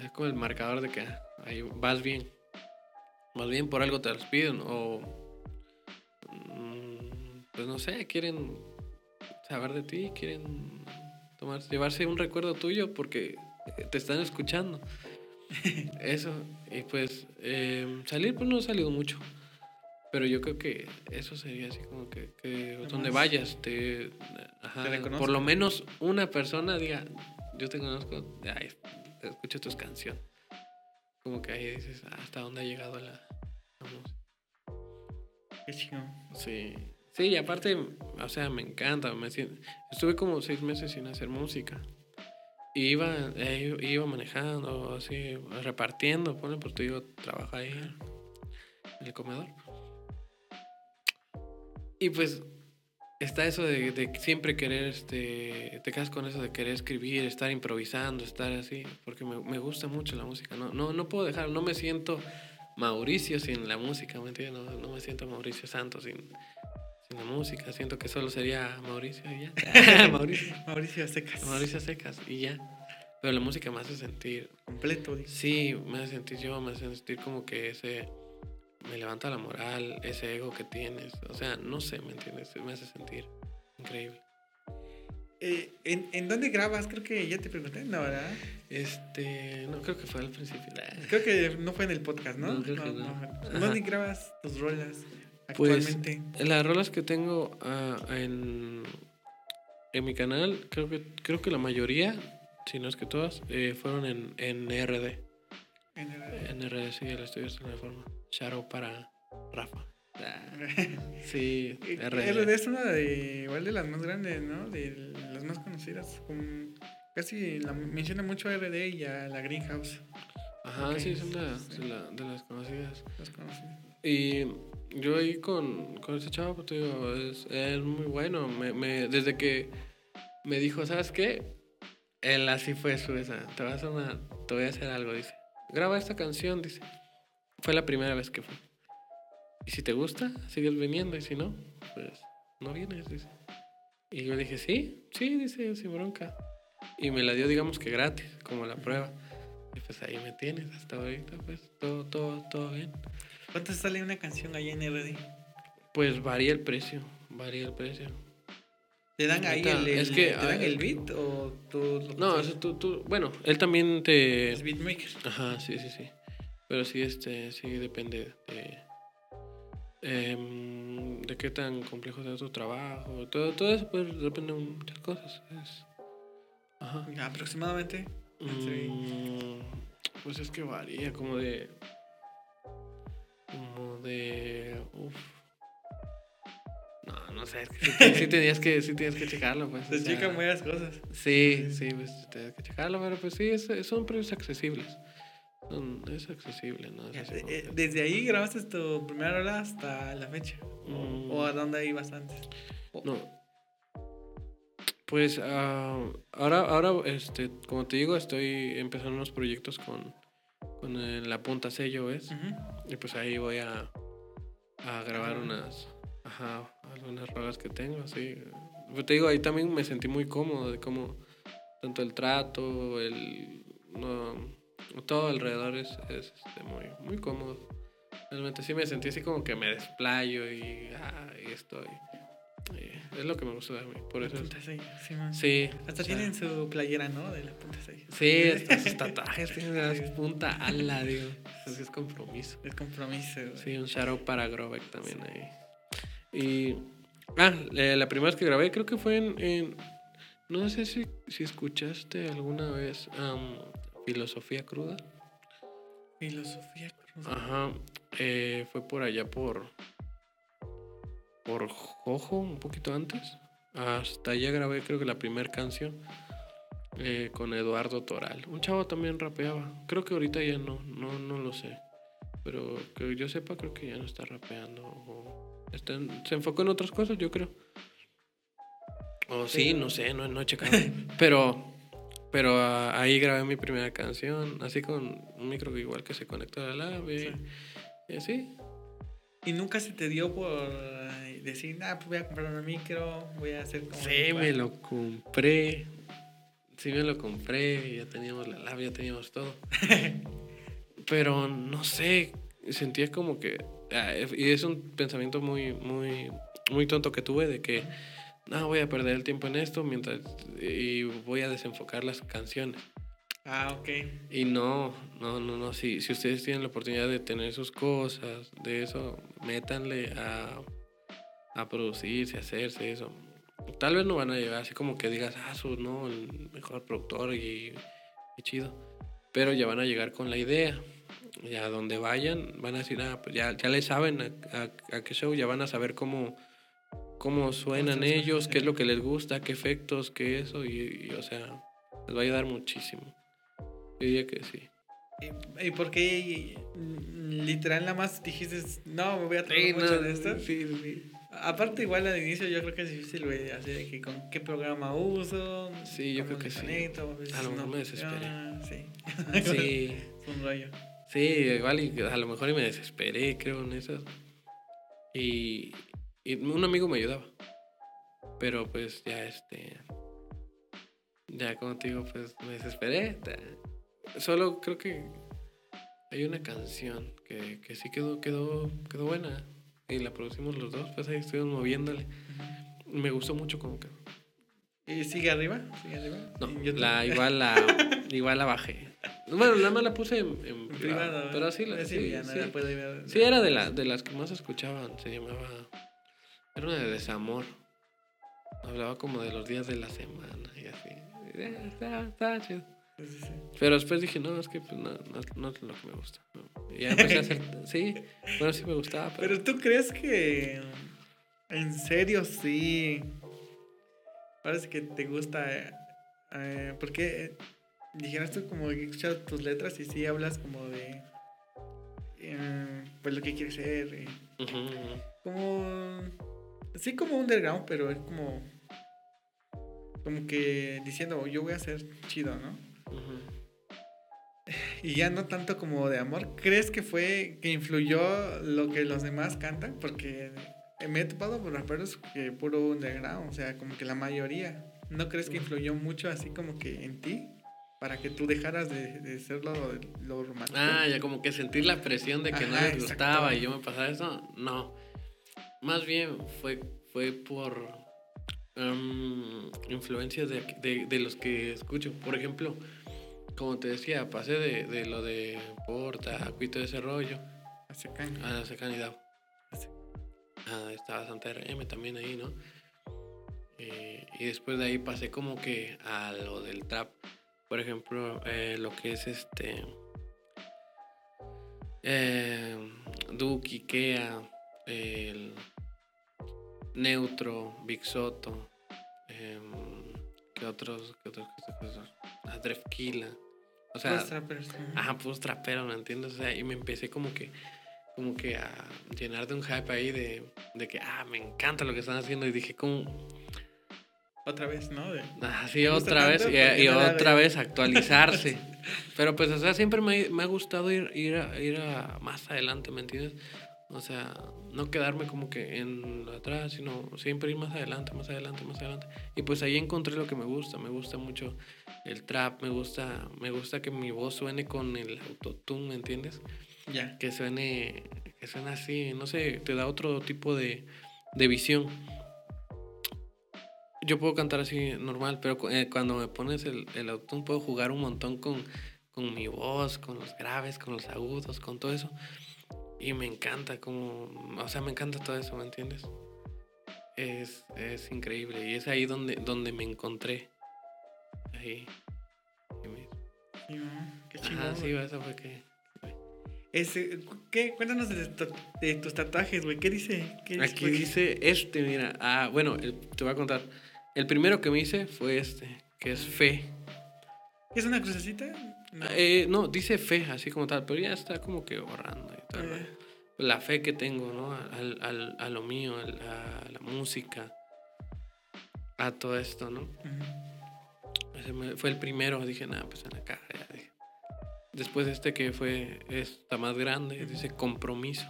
Es como el marcador de que ahí vas bien. Más bien por algo te los piden o pues no sé, quieren saber de ti, quieren llevarse un recuerdo tuyo porque te están escuchando. Eso, y pues eh, salir pues no ha salido mucho. Pero yo creo que eso sería así como que, donde vayas, te, por lo menos una persona diga, yo te conozco, ay, escucho tus canciones. Como que ahí dices, ah, hasta dónde ha llegado la, música. Qué chido. Sí. Sí, y aparte, o sea, me encanta. Me estuve como seis meses sin hacer música. Y iba, eh, iba manejando, así, repartiendo, pone, porque yo trabajo ahí en el comedor. Y pues está eso de, siempre querer, este, te quedas con eso de querer escribir, estar improvisando, estar así, porque me, gusta mucho la música. No, no, no puedo dejar, no me siento Mauricio sin la música, ¿me entiendes? No, no me siento Mauricio Santos sin, sin la música. Siento que solo sería Mauricio y ya. Mauricio. Mauricio Secas. Mauricio Secas y ya. Pero la música me hace sentir... Completo. Sí, me hace sentir yo, me hace sentir como que ese me levanta la moral, ese ego que tienes. O sea, no sé, ¿me entiendes? Me hace sentir increíble. Eh, ¿en, ¿en, dónde grabas? Creo que ya te pregunté, ¿no, verdad? Este, no, creo que fue al principio. Creo que no fue en el podcast, ¿no? No, creo que no. ¿Dónde grabas tus rolas pues, actualmente? Pues, las rolas que tengo ah, en, en mi canal, creo que, creo que la mayoría, si no es que todas, eh, fueron en, en RD. En RD. En RD, sí, el estudio de forma. Shadow para Rafa. sí, RD. es una de, igual de las más grandes, ¿no? De las más conocidas. casi la, menciona mucho a RD y a la Greenhouse. Ajá, sí, son de, las conocidas. Las conocidas. Y yo ahí con, con ese chavo, pues digo, es, es muy bueno. Me, me, desde que me dijo, ¿sabes qué? Él así fue su esa. Te, vas a una, te voy a hacer algo, dice. Graba esta canción, dice. Fue la primera vez que fue. Y si te gusta, sigues viniendo. Y si no, pues no vienes, dice. Y yo dije, sí, sí, dice, sin bronca. Y me la dio, digamos que gratis, como la prueba. Y pues ahí me tienes hasta ahorita, pues todo, todo, todo bien. ¿Cuánto sale una canción ahí en RD? Pues varía el precio, varía el precio. ¿Te dan ahí el, es que, ¿te dan el beat o tú? No, eso tú, tú, bueno, él también te... Es beatmaker. Ajá, sí, sí, sí. Pero sí, este, sí depende de, em, de qué tan complejo sea tu trabajo. Todo, todo eso pues, depende de muchas cosas. ajá. Aproximadamente. Mm, pues es que varía, como de. Como de. Uf. No, no sé, es que sí, tenías que, sí tienes que checarlo, pues. Se checan muchas cosas. Sí, sí, pues tienes que checarlo, pero pues sí, son precios accesibles es accesible, ¿no? Eh, ¿Desde ahí grabaste tu primera rola hasta la fecha? ¿O a mm. dónde ibas antes? No. Pues ah, ahora, ahora este, como te digo, estoy empezando unos proyectos con, con la punta sello, ¿ves? Y pues ahí voy a, a grabar unas, ajá, algunas rolas que tengo, así. Pues te digo, ahí también me sentí muy cómodo de cómo tanto el trato, el... No, todo alrededor es, es este, muy, muy cómodo. Realmente sí me sentí así como que me desplayo y, ah, estoy. es lo que me gusta de mí. Por eso. Punta sí, sí. Hasta tienen su playera, ¿no? De la punta 6. Sí, hasta sus tatuajes tienen la punta ala, digo. es compromiso. Es compromiso. Sí, un shout para Grobeck también ahí. Y. Ah, la primera vez que grabé creo que fue en. no sé si, si escuchaste alguna vez. Filosofía cruda. Filosofía cruda. Ajá. Eh, fue por allá por. Por Jojo, un poquito antes. Hasta allá grabé, creo que la primera canción. Eh, con Eduardo Toral. Un chavo también rapeaba. Creo que ahorita ya no, no, no lo sé. Pero que yo sepa, creo que ya no está rapeando. se enfocó en otras cosas, yo creo. O sí, no sé, no, no he checado. Pero Pero ah, ahí grabé mi primera canción, así con un micro igual que se conecta a la lab y, y así. ¿Y nunca se te dio por decir, ah, pues voy a comprar un micro, voy a hacer como... Sí, me lo compré. Sí, me lo compré, ya teníamos la lab, ya teníamos todo. Pero no sé, sentía como que... ah, y es un pensamiento muy, muy, muy tonto que tuve de que no, voy a perder el tiempo en esto mientras y voy a desenfocar las canciones. Ah, ok. Y no, no, no, no. Si, si ustedes tienen la oportunidad de tener sus cosas, de eso, métanle a, a producirse, a hacerse eso. Tal vez no van a llegar así como que digas, ah, su, no, el mejor productor y, y chido. Pero ya van a llegar con la idea. Ya donde vayan, van a decir, ah, pues ya, ya le saben a, a- a qué show, ya van a saber cómo, cómo suenan ellos, qué es lo que les gusta, qué efectos, qué eso, y, y, o sea, les va a ayudar muchísimo. Yo diría que sí. ¿Y, y por qué literal nada más dijiste, no, me voy a traer mucho de esto? Sí, sí. Aparte, igual al inicio yo creo que es difícil, güey, así de que con qué programa uso. Sí, yo creo que le sí. conecto, a lo mejor no me desesperé. funciona, Sí. Sí, es un rollo. sí, igual y a lo mejor y me desesperé, creo, en eso. Y, y un amigo me ayudaba. Pero pues ya este. Ya como te digo, pues me desesperé. Solo creo que hay una canción que, que sí quedó, quedó, quedó buena. Y la producimos los dos, pues ahí estuvimos moviéndole. Me gustó mucho como que. ¿Y sigue arriba? ¿Sigue arriba? No, YouTube. la, igual, la, igual la bajé. Bueno, nada más la puse en, privado. privado. Pero sí, la, sí, sí, sí. Sí, era de, la, de las que más escuchaban. Se llamaba. Era una de desamor. Hablaba como de los días de la semana y así. Eh, Estaba, estaba chido. Sí, sí, sí. Pero después dije, no, es que pues, no, no, no es lo que me gusta. no. Y ya empecé a hacer. Sí, bueno, sí me gustaba, pero. Pero tú crees que en serio sí parece que te gusta eh, eh, porque eh, dijeras tú como que he escuchado tus letras y sí hablas como de eh, pues lo que quieres ser ujú. como sí como underground pero es como como que diciendo yo voy a ser chido no y ya no tanto como de amor. ¿Crees que fue que influyó lo que los demás cantan? Porque me he topado por raperos que puro underground, o sea, como que la mayoría. ¿No crees que influyó mucho así como que en ti? Para que tú dejaras de, de ser lo, lo romántico. Ah, ya como que sentir la presión de que no les gustaba y yo me pasaba eso. No. Más bien fue, fue por em, influencias de, de, de los que escucho. Por ejemplo, como te decía, pasé de, de lo de Porta, Acuito de ese rollo, Hace caña. a Secanidad. Ah, estaba Santa RM también ahí, ¿no? Eh, y después de ahí pasé como que a lo del trap. Por ejemplo, eh, lo que es este. Eh, Duke, Ikea, el Neutro, Big Soto. em, ¿Qué otros? ¿Qué otros? ¿Qué otros? Ah, Drefkila. O sea, trappers, ajá. Pues trapero, ¿me entiendes? O sea, y me empecé como que, como que a llenar de un hype ahí de, de que, ah, me encanta lo que están haciendo. Y dije, como, Otra vez, ¿no? De- gusta otra vez, y, otra vez actualizarse. Pero pues, o sea, siempre me, me ha gustado ir, ir, a, ir a más adelante, ¿me entiendes? O sea, no quedarme como que en lo atrás, sino siempre ir más adelante, más adelante, más adelante. Y pues ahí encontré lo que me gusta. Me gusta mucho el trap, me gusta, me gusta que mi voz suene con el autotune, ¿me entiendes? Ya. que suene, que suene así, no sé, te da otro tipo de, de visión. Yo puedo cantar así normal, pero eh, cuando me pones el, el autotune puedo jugar un montón con, con mi voz, con los graves, con los agudos, con todo eso. Y me encanta, como, o sea, me encanta todo eso, ¿me entiendes? Es, es increíble y es ahí donde, donde me encontré. Ahí. Qué Ajá, chingón. sí, eso fue que... Ese, ¿qué? Cuéntanos de, tu- de tus tatuajes, güey. ¿Qué dice? ¿Qué dice? Aquí dice este, mira. Ah, bueno, el- te voy a contar. El primero que me hice fue este, que es fe. ¿Es una crucecita? No. Eh, no, dice fe, así como tal, pero ya está como que borrando Eh, La fe que tengo, ¿no? Al, al- a lo mío, a la música, a todo esto, ¿no? ujú. fue el primero, dije, nada, pues en la caja. Después este que fue, está más grande, dice compromiso.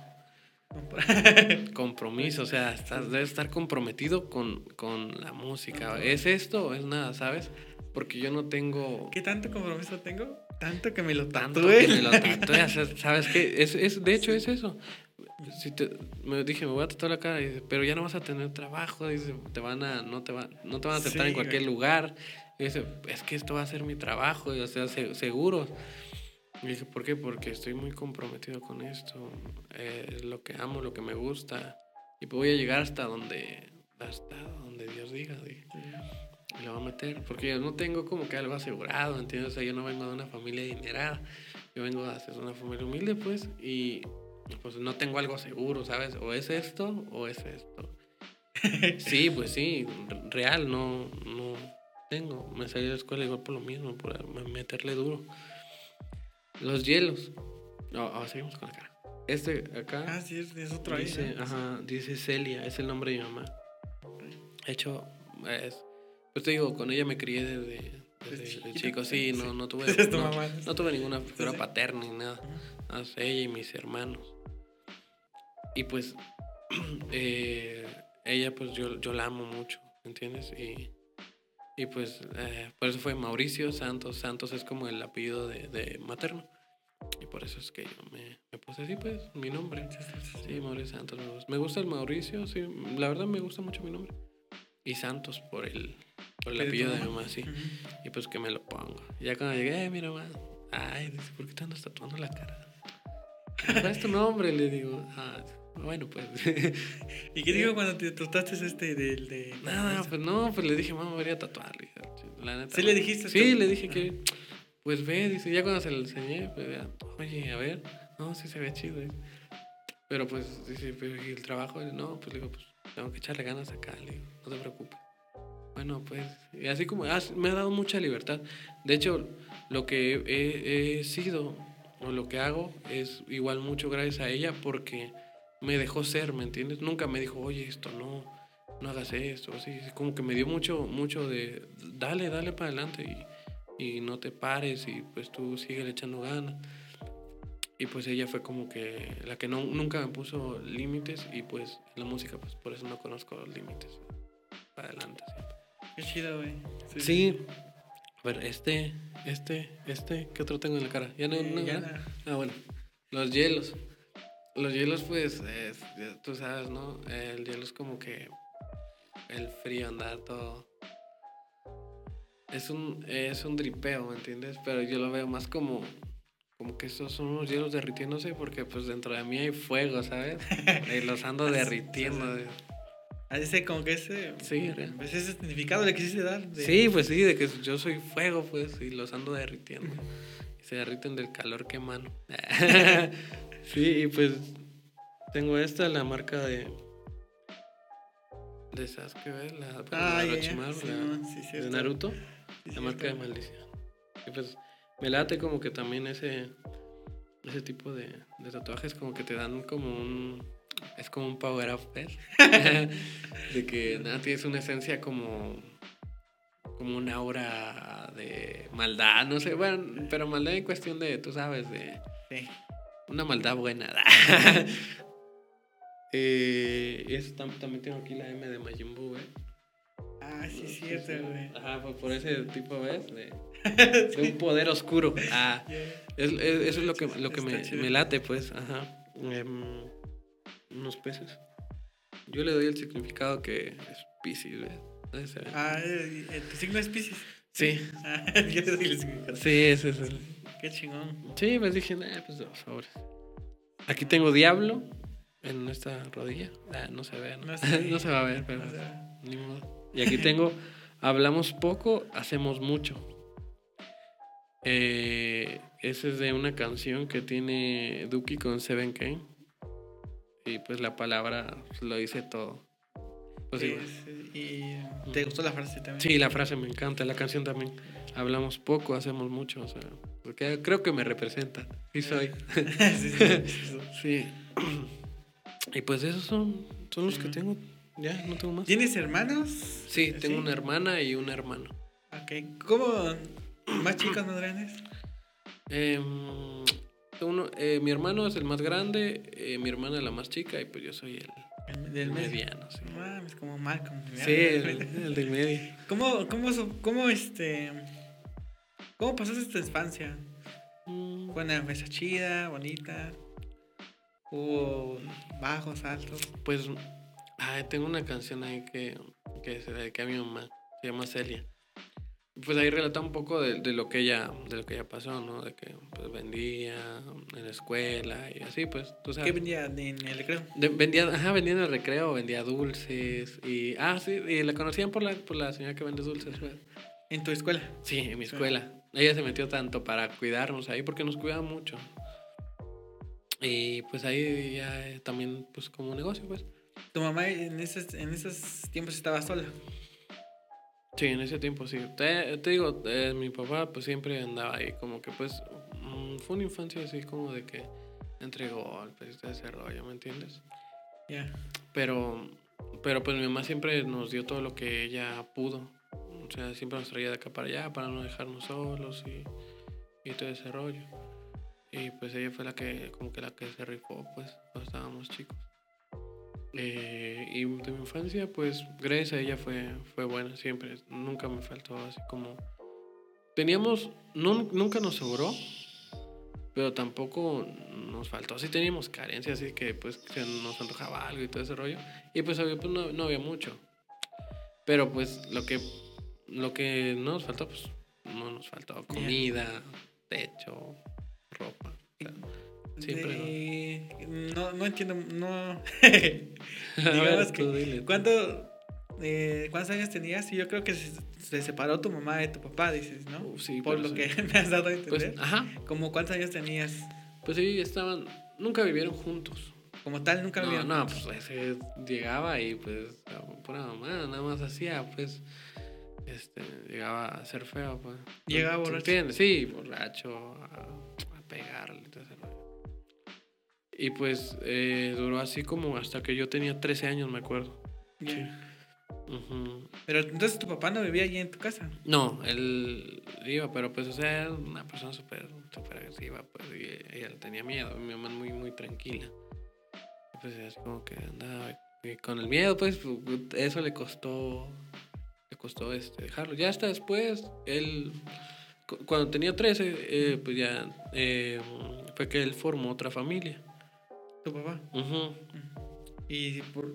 compromiso, o sea, estás, debes estar comprometido con, con la música. ¿Es esto o es nada, sabes? Porque yo no tengo... ¿Qué tanto compromiso tengo? Tanto que me lo tanto que me lo tatué. ¿Sabes qué? Es, es, de hecho es eso. Si te, me dije, me voy a tatuar la cara, pero ya no vas a tener trabajo, dice, te van a, no, te no te van a aceptar en cualquier lugar. dice, es que esto va a ser mi trabajo, o sea, seguro. Y dije, ¿por qué? Porque estoy muy comprometido con esto, eh, lo que amo, lo que me gusta, y voy a llegar hasta donde, hasta donde Dios diga. Dije. Y lo voy a meter, porque yo no tengo como que algo asegurado, ¿entiendes? O sea, yo no vengo de una familia adinerada, yo vengo de una familia humilde, pues, y pues no tengo algo seguro, ¿sabes? O es esto o es esto. sí, pues sí, real, no, no tengo. Me salí de la escuela igual por lo mismo, por meterle duro. Los hielos. No, seguimos con la cara. Este acá. Ah, sí, es, otro dice, Ajá, dice Celia, es el nombre de mi mamá. De hecho, es, pues te digo, con ella me crié desde, desde, chico, sí, no, no tuve, no, tuve ninguna figura paterna ni nada. Más ella y mis hermanos. Y pues, eh, ella, pues yo, yo la amo mucho, ¿entiendes? Y, y pues, eh, por eso fue Mauricio Santos. Santos es como el apellido de, de materno. Y por eso es que yo me, me, puse así, pues, mi nombre. Sí, Mauricio Santos. Me gusta el Mauricio, sí. La verdad me gusta mucho mi nombre. Y Santos por el, por el apellido de mi mamá, sí. Y pues que me lo pongo. Y ya cuando llegué, eh, mira, mamá. Ay, dice, ¿por qué te andas tatuando la cara? ¿Cuál es tu nombre? Le digo, ah, bueno, pues. ¿Y qué digo cuando te trataste este del de. Nada, pues no, pues le dije, mamá, voy a tatuar. La neta, ¿Sí le dijiste? Sí, le dije que. Pues ve, dice, ya cuando se lo enseñé, pues oye, a ver. No, sí se ve chido. Pero pues, dice, pero ¿y el trabajo? No, pues le digo, pues tengo que echarle ganas acá, le digo, no te preocupes. Bueno, pues, así como me ha dado mucha libertad. De hecho, lo que he sido o lo que hago es igual mucho gracias a ella porque me dejó ser, ¿me entiendes? Nunca me dijo, oye, esto no, no hagas esto, así, como que me dio mucho, mucho de, dale, dale para adelante y, y no te pares y pues tú sigue echando ganas. Y pues ella fue como que la que no, nunca me puso límites y pues la música, pues por eso no conozco los límites. Para adelante siempre. Qué chido, güey. Sí. A ver, este, este, este, ¿qué otro tengo en la cara? Ya no, no, Ah, bueno. Los hielos. Los hielos, pues, tú sabes, ¿no? El hielo es como que el frío, andar todo. Es un, es un dripeo, ¿me entiendes? Pero yo lo veo más como, como que estos son unos hielos derritiéndose porque pues dentro de mí hay fuego, ¿sabes? y los ando derritiendo. Así como que ese. Sí, pues ese significado le quisiste dar. Sí, pues sí, de que yo soy fuego, pues, y los ando derritiendo. y se derriten del calor que mano. Sí, y pues tengo esta, la marca de. De Sasuke, La, ah, la, de Naruto. la marca de maldición. Y pues me late como que también ese. Ese tipo de, de tatuajes como que te dan como un. Es como un power up, ¿ves? de que nada, tienes una esencia como como una aura de maldad, no sé, bueno, pero maldad en cuestión de, tú sabes, de, sí. Una maldad buena. eh, eso también tengo aquí la M de Majin Buu, güey. Ah, sí, es cierto, güey. Ajá, pues por ese tipo, ¿ves? De, de un poder oscuro. Ah, es, eso es lo que, lo que me, me, late, pues. Ajá. Em, unos peces. Yo le doy el significado que es Pisces, güey. Ah, eh, ¿tu signo es Pisces? Sí. Ah, yo te doy el significado. Sí, ese es el. Qué chingón. Sí, pues dije, eh, pues dos favores. Aquí tengo Diablo en esta rodilla. Ah, no se ve, ¿no? No, se va a ver, pero ni modo. Y aquí tengo Hablamos poco, hacemos mucho. Eh, ese es de una canción que tiene Duki con Seven Kane. Y pues la palabra lo dice todo. Pues ¿Y te gustó la frase también? Sí, la frase me encanta, la canción también. Hablamos poco, hacemos mucho, o sea, porque creo que me representa. Sí soy. sí, Y pues esos son, son los que tengo. Ya, no tengo más. ¿Tienes hermanos? Sí, tengo una hermana y un hermano. Ok. ¿Cómo? ¿Más chicos, más grandes? Em, uno, eh, mi hermano es el más grande, eh, mi hermana es la más chica y pues yo soy el, del mediano. Sí, Ah, es como Malcolm. Sí, el, el del medio. ¿Cómo, cómo, cómo, este... ¿Cómo pasaste tu infancia? Mm, ¿Fue una infancia chida, bonita? ¿Hubo bajos, altos? Pues ay, tengo una canción ahí que, que se dedica a mi mamá, se llama Celia. Pues ahí relata un poco de, de lo que ella de lo que ella pasó, ¿no? De que pues vendía en la escuela y así, pues, tú ¿Qué vendía en el recreo? De- vendía, ajá, vendía en el recreo, vendía dulces y ah, sí, y la conocían por la por la señora que vende dulces, pues. ¿En tu escuela? Sí, en mi escuela. Ella se metió tanto para cuidarnos ahí porque nos cuidaba mucho. Y pues ahí ya también pues como un negocio, pues. ¿Tu mamá en esos, en esos tiempos estaba sola? Sí, en ese tiempo sí. Te, te digo, eh, mi papá pues siempre andaba ahí como que pues mm, fue una infancia así como de que entre golpes todo ese rollo, ¿me entiendes? Ya. Pero, pero pues mi mamá siempre nos dio todo lo que ella pudo. O sea, siempre nos traía de acá para allá para no dejarnos solos y, y todo ese rollo. Y pues ella fue la que, como que la que se rifó, pues, cuando estábamos chicos. Eh, y de mi infancia, pues, gracias a ella fue, fue buena siempre. Nunca me faltó así como... Teníamos, no, nunca nos sobró, pero tampoco nos faltó. Sí teníamos carencias, así que pues se nos antojaba algo y todo ese rollo. Y pues, obvio, pues no, no había mucho. Pero pues lo que, lo que no nos faltó, pues no nos faltó comida, techo, ropa. o sea, siempre, ¿no? De- no, no entiendo, no... Digamos que... dile. ¿cuánto, eh, ¿Cuántos años tenías? Y yo creo que se, se separó tu mamá de tu papá, dices, ¿no? Uh, sí, Por lo sí. que me has dado a Pues, entender. ajá, ¿Como cuántos años tenías? pues sí, estaban, nunca vivieron juntos. Como tal, nunca No, vivieron no, juntos. pues ese llegaba y pues la pura mamá nada más hacía, pues, este, llegaba a ser feo, pues. Llegaba ¿Sí borracho. entiendes? Sí, borracho, a, a pegarle rollo. Y pues eh, duró así como hasta que yo tenía 13 años, me acuerdo. Ujú. Pero entonces tu papá no vivía allí en tu casa. No, él iba, pero pues, o sea, era una persona súper, súper agresiva, pues, y ella tenía miedo. Mi mamá es muy, muy tranquila. Pues así como que andaba y con el miedo, pues, eso le costó, le costó este, dejarlo. Ya hasta después, él, cu- cuando tenía 13, eh, pues ya eh, fue que él formó otra familia. Tu papá. Y por-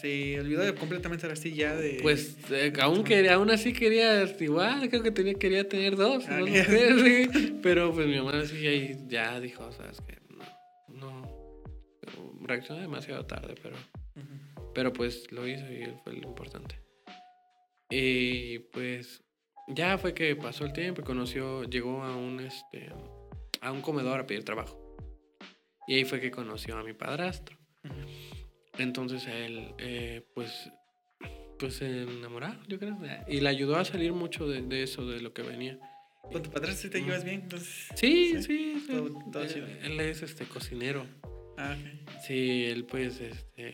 se olvidó de completamente ahora sí ya de... Pues eh, aún, quería, aún así quería, igual, creo que tenía, quería tener dos, Ah, dos ya. mujeres, sí. pero pues mi mamá sí ahí ya dijo, sabes que no, no, reaccionó demasiado tarde, pero, pero pues lo hizo y él fue lo importante. Y pues ya fue que pasó el tiempo y conoció, llegó a un, este, a un comedor a pedir trabajo. Y ahí fue que conoció a mi padrastro. Entonces a él, eh, pues, pues se enamoraron, yo creo. Y le ayudó a salir mucho de, de eso, de lo que venía. Con tu padrastro sí te llevas bien, entonces... Sí, sí, sí. Todo- todo él, chido. él es este cocinero. Ah, ok. Sí, él pues, este,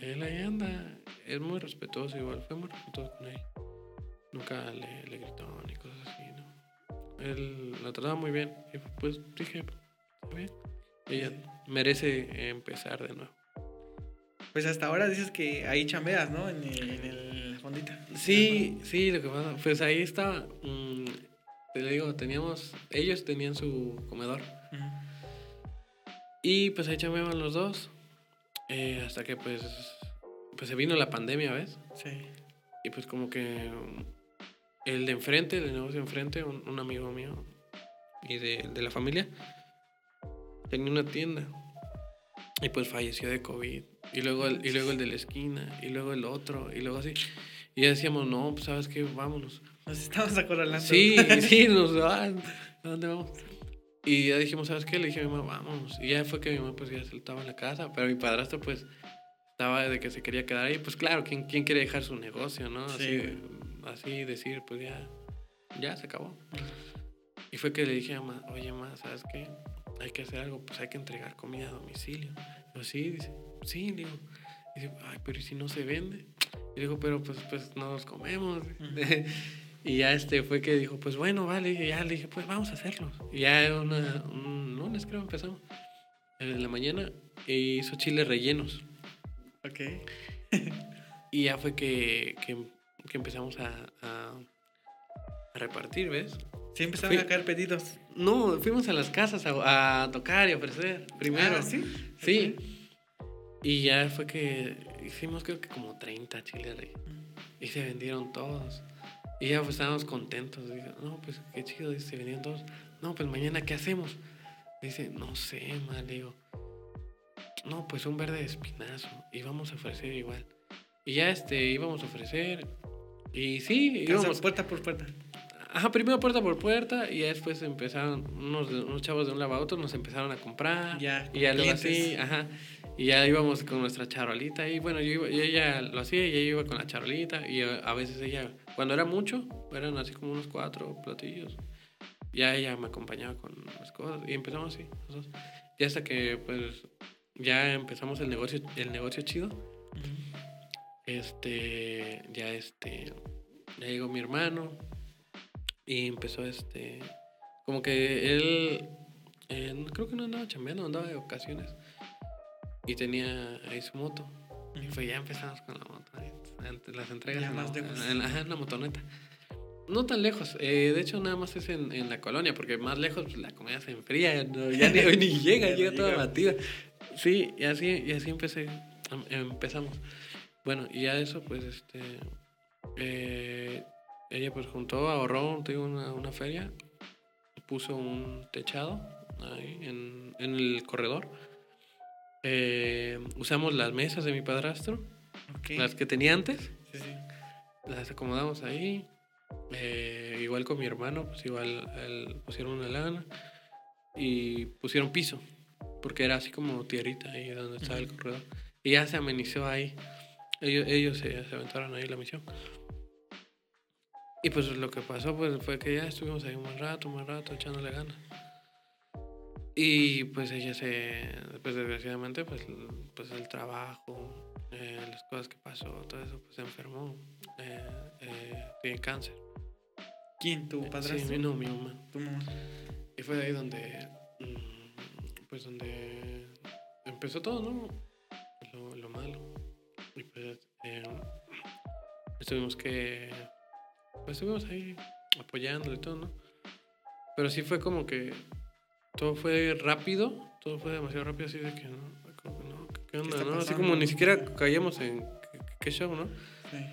él ahí anda, es muy respetuoso igual, fue muy respetuoso con él. Nunca le, le gritó ni cosas así, ¿no? Él la trataba muy bien. Y pues dije, está bien. Ella merece empezar de nuevo. Pues hasta ahora dices que ahí chambeas, ¿no? En el, en el fondita. Sí, sí, lo que pasa, pues ahí estaba, mm, te digo, teníamos, ellos tenían su comedor y pues ahí chambeaban los dos, eh, hasta que pues, pues se vino la pandemia, ¿ves? Sí. Y pues como que el de enfrente, el de negocio de enfrente, un, un amigo mío y de, de la familia, tenía una tienda y pues falleció de COVID. Y luego, el, y luego el de la esquina, y luego el otro, y luego así. Y ya decíamos, no, pues sabes qué, vámonos. Nos estamos acorralando. Sí, sí, nos van. ¿A dónde vamos? Y ya dijimos, ¿sabes qué? Le dije a mi mamá, vámonos. Y ya fue que mi mamá pues ya se estaba en la casa, pero mi padrastro pues estaba de que se quería quedar ahí. Pues claro, ¿quién, quién quiere dejar su negocio, no? Así, Sí. así decir, pues ya, ya se acabó. Y fue que le dije a mamá, oye, mamá, ¿sabes qué? Hay que hacer algo, pues hay que entregar comida a domicilio. Yo, sí, dice, sí, digo. Dice, ay, pero ¿y si no se vende? Y digo, pero pues, pues no los comemos. Y ya este fue que dijo, pues bueno, vale. Y ya le dije, pues vamos a hacerlo. Y ya una, un lunes creo empezamos. En la mañana e hizo chiles rellenos. Ok. y ya fue que, que, que empezamos a, a, a, repartir, ¿ves? Sí, empezaron Fui, a caer pedidos. No, fuimos a las casas a, a tocar y ofrecer primero. Ah, ¿sí? Sí. Okay. Y ya fue que hicimos creo que como 30 chiles rellenos. Y se vendieron todos. Y ya pues estábamos contentos. Digo, no, pues qué chido, dice, se vendieron todos. No, pues mañana, ¿qué hacemos? Dice, no sé, mal, digo. No, pues un verde de espinazo. Y vamos a ofrecer igual. Y ya este, íbamos a ofrecer. Y sí, íbamos. puerta por puerta. Ajá, primero puerta por puerta. Y ya después empezaron, unos, unos chavos de un lado a otro nos empezaron a comprar. Ya, y ya luego así, ajá. Y ya íbamos con nuestra charolita. Y bueno, yo, iba, yo ella lo hacía y ella iba con la charolita. Y a, a veces ella, cuando era mucho, eran así como unos cuatro platillos ya ella me acompañaba con las cosas y empezamos así. Nosotros. Y hasta que pues ya empezamos el negocio, el negocio chido. Uh -huh. Este, ya este, ya llegó mi hermano y empezó este, como que él, eh, creo que no andaba chambeando, andaba de ocasiones y tenía ahí su moto. Y fue ya empezamos con la moto, las entregas en, la, en, en, la motoneta. No tan lejos, eh, de hecho nada más es en, en, la colonia, porque más lejos pues, la comida se enfría, no, ya ni, ni llega, llega toda batida. Sí, y así, y así empecé, em, empezamos. Bueno, y ya eso, pues, este, eh, ella pues juntó, ahorró, tengo una, una feria, puso un techado ahí en, en el corredor. Eh, usamos las mesas de mi padrastro, okay. las que tenía antes, sí, sí. las acomodamos ahí eh, igual con mi hermano, pues igual él pusieron una lana y pusieron piso, porque era así como tierrita ahí donde estaba uh -huh. el corredor. Y ya se amenizó ahí. Ellos, ellos se, se, aventaron ahí la misión. Y pues lo que pasó pues fue que ya estuvimos ahí un buen rato, un buen rato, echándole ganas. Y pues ella se, pues desgraciadamente, pues, pues el trabajo, eh, las cosas que pasó, todo eso, pues se enfermó, eh, eh, tiene cáncer. ¿Quién? ¿Tu padrastro? Sí, no, mi mamá. ¿Tu mamá? Y fue de ahí donde, mm, pues donde empezó todo, ¿no? Lo, lo malo. Y pues estuvimos que, pues estuvimos ahí apoyándole y todo, ¿no? Pero sí fue como que todo fue rápido, todo fue demasiado rápido, así de que no, no ¿qué onda, ¿Qué no? Así como ni siquiera caíamos en qué, show, ¿no? Sí.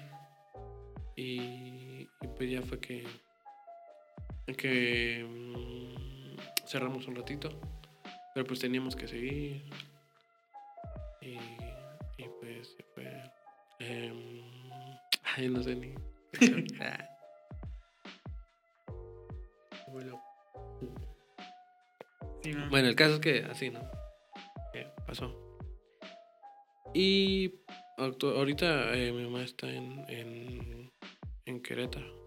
Y, y, pues ya fue que, que mmm, cerramos un ratito, pero pues teníamos que seguir. Y, y pues fue. Eh, ay, no sé ni. Sí, no. Bueno, el caso es que así, ¿no? ¿Qué pasó? Y ahorita eh, mi mamá está en, en, en, Querétaro.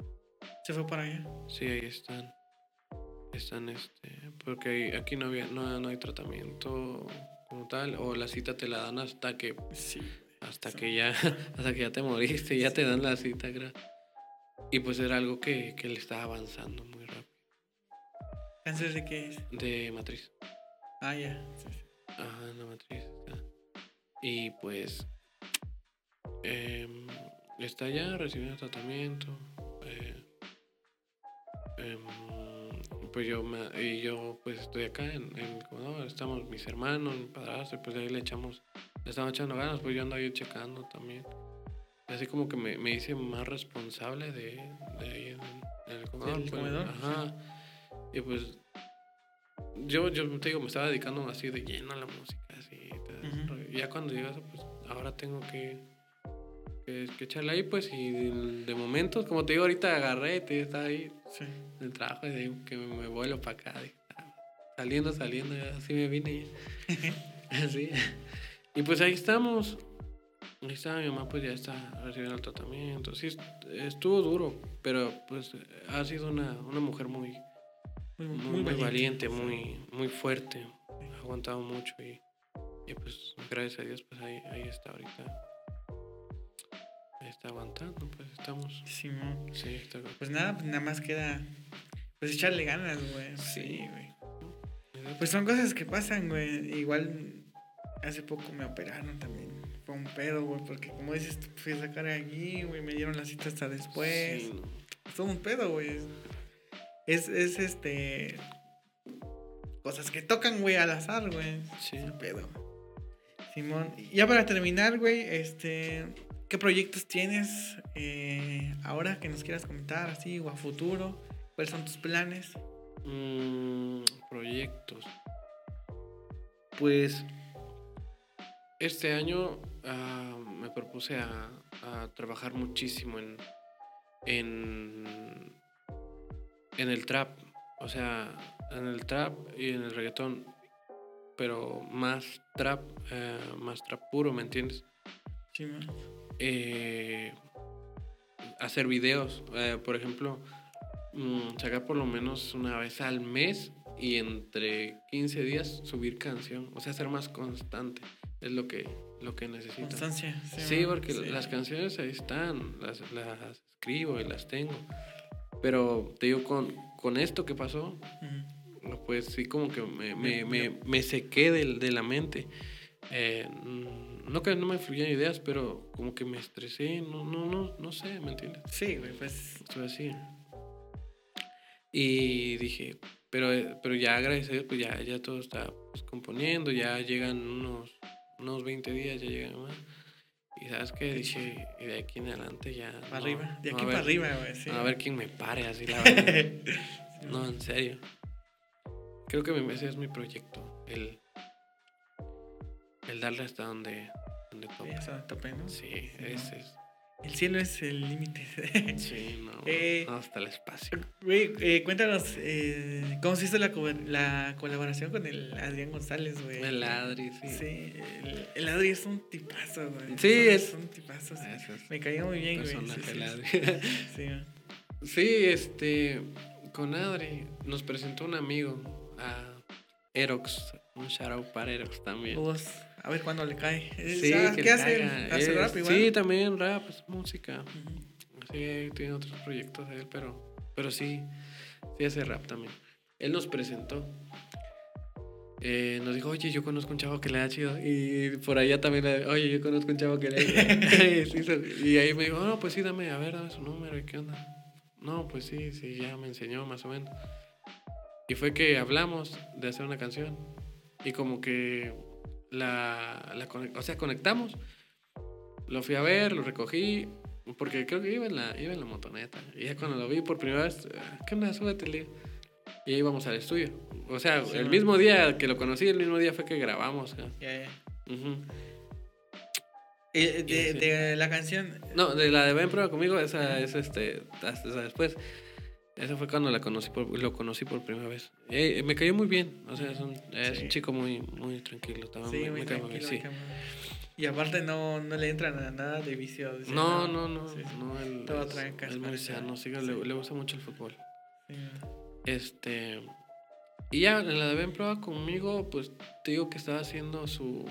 ¿Se fue para allá? Sí, ahí están. Están, este. Porque aquí no, había, no, no hay tratamiento como tal, o la cita te la dan hasta que. Sí. Hasta que ya. Hasta que ya te moriste, ya te dan la cita. Y pues era algo que, que le estaba avanzando muy rápido. ¿Cáncer de qué es? De matriz. Ah, ya. Sí, sí. Ajá, la matriz. Y pues. Eh, está ya recibiendo tratamiento. Eh, eh, pues yo, me, y yo pues estoy acá en, en no, estamos mis hermanos, mi padrastro, pues ahí le echamos, le estamos echando ganas, pues yo ando ahí checando también. Así como que me, me hice más responsable de, de ahí en, en el comedor. ¿El comedor? Pues, ajá. Y pues yo, yo te digo, me estaba dedicando así de lleno a la música, así. Uh -huh. Ya cuando llegas, pues ahora tengo que, que, que, echarle ahí, pues, y de, de momentos, como te digo, ahorita agarré y te estaba ahí sí. en el trabajo, y de que me, me vuelo para acá, de, saliendo, saliendo, así me vine. así. Y pues ahí estamos. Ahí está, mi mamá pues ya está recibiendo el tratamiento. Sí, estuvo duro, pero pues ha sido una, una mujer muy, muy, muy, muy, muy valiente, muy, muy fuerte. Ha aguantado mucho y, y, pues gracias a Dios pues ahí, ahí está ahorita. ahí está aguantando, pues estamos. Sí, mo. Sí, está Pues nada, pues nada más queda pues echarle ganas, güey. Sí, güey. Pues son cosas que pasan, güey. Igual hace poco me operaron también. Fue un pedo, güey, porque como dices, fui a sacar allí, güey, me dieron la cita hasta después. Sí, no. Fue un pedo, güey. Es, es este. Cosas que tocan, güey, al azar, güey. Sí. Pedo. Simón. Ya para terminar, güey, este. ¿Qué proyectos tienes eh, ahora que nos quieras comentar, así, o a futuro? ¿Cuáles son tus planes? Mm, proyectos. Pues este año ah, me propuse a, a trabajar muchísimo en, en, en el trap. O sea, en el trap y en el reggaetón. Pero más trap, eh, más trap puro, ¿me entiendes? Simón. eh, hacer videos. eh, por ejemplo, mm, sacar por lo menos una vez al mes y entre 15 días subir canción. O sea, ser más constante. Es lo que, lo que necesito. Constancia. Sí, mo. porque Sí. las canciones ahí están, las, las escribo y las tengo. Pero te digo, con, con esto que pasó, pues sí como que me, me, Me- sequé del- de, la mente. Eh, mm, no que no me fluyan ideas, pero como que me estresé, no, no, no, no sé, ¿me entiendes? Sí, güey, pues. Estuve así. Y dije, pero, pero ya gracias a Dios, pues ya, ya todo está pues, componiendo, ya llegan unos, unos 20 días, ya llegan más. Y sabes qué, dije, y de aquí en adelante ya... Para no, arriba. De no, aquí ver- para arriba, güey. Sí. A ver quién me pare así, la verdad. No, en serio. Creo que mi- ese es mi proyecto. El, el darle hasta donde, donde Sí, tope. ¿no? Sí, Sí, ese es. El cielo es el límite. Sí, no. Eh, no, hasta el espacio. Güey, eh, cuéntanos, eh, ¿cómo se hizo la, co- la colaboración con el Adrián González, güey? El Adri, sí. Sí, el, el Adri es un tipazo, güey. Sí, es, es- un tipazo. sí. Es Me cayó muy bien, güey. Sí, el sí, Adri. sí. Sí, este. Con Adri nos presentó un amigo a Erox. Un shout out para Erox también. Saludos. A ver cuándo le cae. Eh, Sí, ¿sabes que ¿Qué hace? ¿Hace rap igual? Sí, también rap, es música. Ujú. Sí, tiene otros proyectos él, pero, pero sí, sí hace rap también. Él nos presentó. Eh, nos dijo, oye, yo conozco un chavo que le da chido. Y por allá también, le- oye, yo conozco un chavo que le da. Y ahí me dijo, no, pues sí, dame, a ver, dame su número y qué onda. No, pues sí, sí, ya me enseñó más o menos. Y fue que hablamos de hacer una canción. Y como que la, la o sea, conectamos. Lo fui a ver, lo recogí, porque creo que iba en la, iba en la motoneta. Y ya cuando lo vi por primera vez, "Ah, ¿qué onda? Súbete, le. Y ahí íbamos al estudio. O sea, Sí, el mismo día que lo conocí, el mismo día fue que grabamos. ya. Ya. Eh, Y de, la canción. No, de la de Ven Prueba conmigo, esa es este, hasta esa después. Esa fue cuando la conocí por, lo conocí por primera vez. Eh, me cayó muy bien. O sea, es un, es Sí. un chico muy, muy tranquilo. Sí, me, muy muy bien, sí. Y aparte no, no le entran a nada de vicio. dice, No, no, no. Sí, sí. no él Todo es- él muy sano. le, gusta mucho el fútbol. Este. Y ya en la de Ven Prueba conmigo, pues te digo que estaba haciendo su,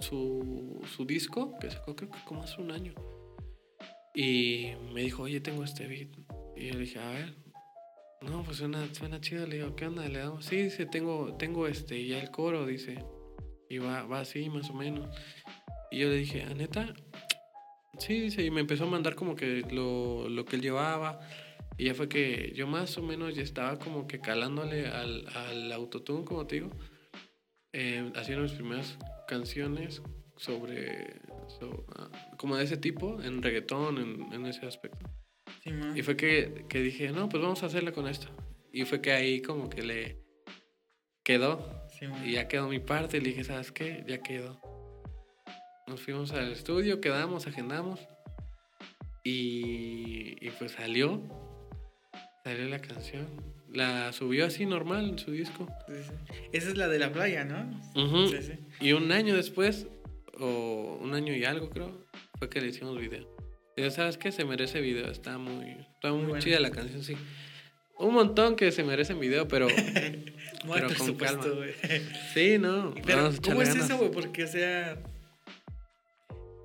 su, su disco, que sacó creo que como hace un año. Y me dijo, oye, tengo este beat. Y yo le dije, a ver. No, pues suena, suena chido. Le digo, ¿qué onda? Le damos, sí, dice, tengo, tengo este, ya el coro, dice. Y va, va así, más o menos. Y yo le dije, ¿a neta? Sí, dice, y me empezó a mandar como que lo, lo que él llevaba. Y ya fue que yo más o menos ya estaba como que calándole al, al autotune, como te digo. eh, haciendo mis primeras canciones sobre, so- ah, como de ese tipo, en reggaetón, en, en ese aspecto. Sí. Y fue que, que dije, no, pues vamos a hacerla con esto. Y fue que ahí como que le quedó. Sí. Y ya quedó mi parte. Y le dije, ¿sabes qué? Ya quedó. Nos fuimos al estudio, quedamos, agendamos. Y, y pues salió. Salió la canción. La subió así normal en su disco. Sí. Esa es la de la playa, ¿no? Sí, sí. Y un año después, o un año y algo creo, fue que le hicimos video. Yo, ¿sabes qué? Se merece video. Está muy, está muy, chida la canción, sí. Un montón que se merecen video, pero No Pero con presupuesto, calma. güey. sí, no. Pero, vamos a ¿cómo es ganas. eso, güey? Porque, o sea,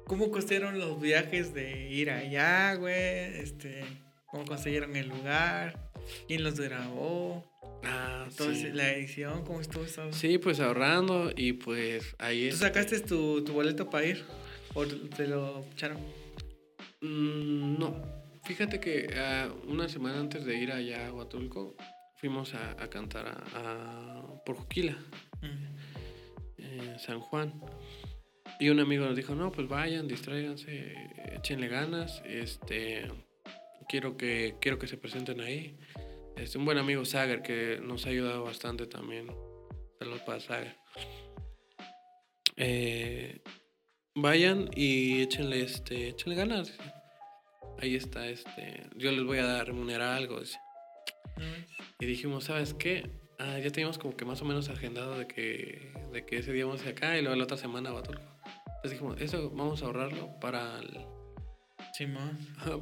¿Cómo costaron los viajes de ir allá, güey? Este, ¿Cómo consiguieron el lugar? ¿Quién los grabó? Ah, Entonces, la edición, ¿cómo estuvo eso? Sí, pues ahorrando y pues ahí... ¿Tú sacaste tu, tu boleto para ir? ¿O te lo echaron? Mm, no. Fíjate que uh, una semana antes de ir allá a Huatulco, fuimos a, a cantar a, a, por Juquila, San Juan. Y un amigo nos dijo, no, pues vayan, distráiganse, échenle ganas, este, quiero que, quiero que se presenten ahí. Este, un buen amigo Sager que nos ha ayudado bastante también. Saludos para Sager. Eh, vayan y échenle, este, échenle ganas. Ahí está, este, yo les voy a dar remunerar algo. Y dijimos, ¿sabes qué? Ah, ya teníamos como que más o menos agendado de que, de que ese día vamos a acá y luego la otra semana a Batulco. Entonces dijimos, eso vamos a ahorrarlo para el, Sí,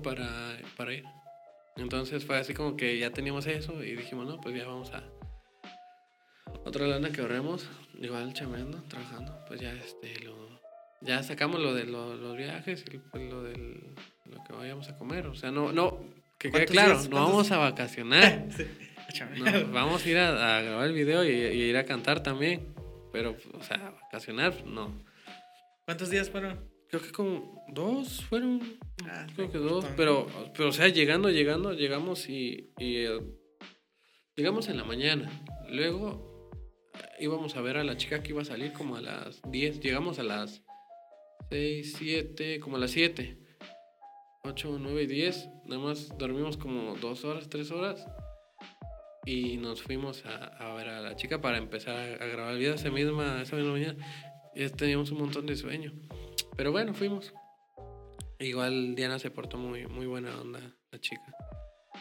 para, para ir. Entonces fue así como que ya teníamos eso y dijimos, no, pues ya vamos a... Otra lana que ahorremos, igual chameando, trabajando, pues ya este, lo, ya sacamos lo de los viajes y pues lo de lo que vayamos a comer. O sea, no, no, que quede claro, no vamos a vacacionar. vamos a ir a, grabar el video y, ir a cantar también. Pero, o sea, vacacionar, no. ¿Cuántos días fueron? Creo que como dos fueron. Ah, creo que dos. Pero, pero, o sea, llegando, llegando, llegamos y, eh, llegamos en la mañana. Luego íbamos a ver a la chica que iba a salir como a las 10. Llegamos a las 6, 7, como a las 7. 8, 9 y 10. Nada más dormimos como dos horas, tres horas y nos fuimos a, ver a la chica para empezar a, grabar el video esa misma, esa misma mañana. Ya teníamos un montón de sueño. Pero bueno, fuimos. Igual Diana se portó muy, muy buena onda, la chica.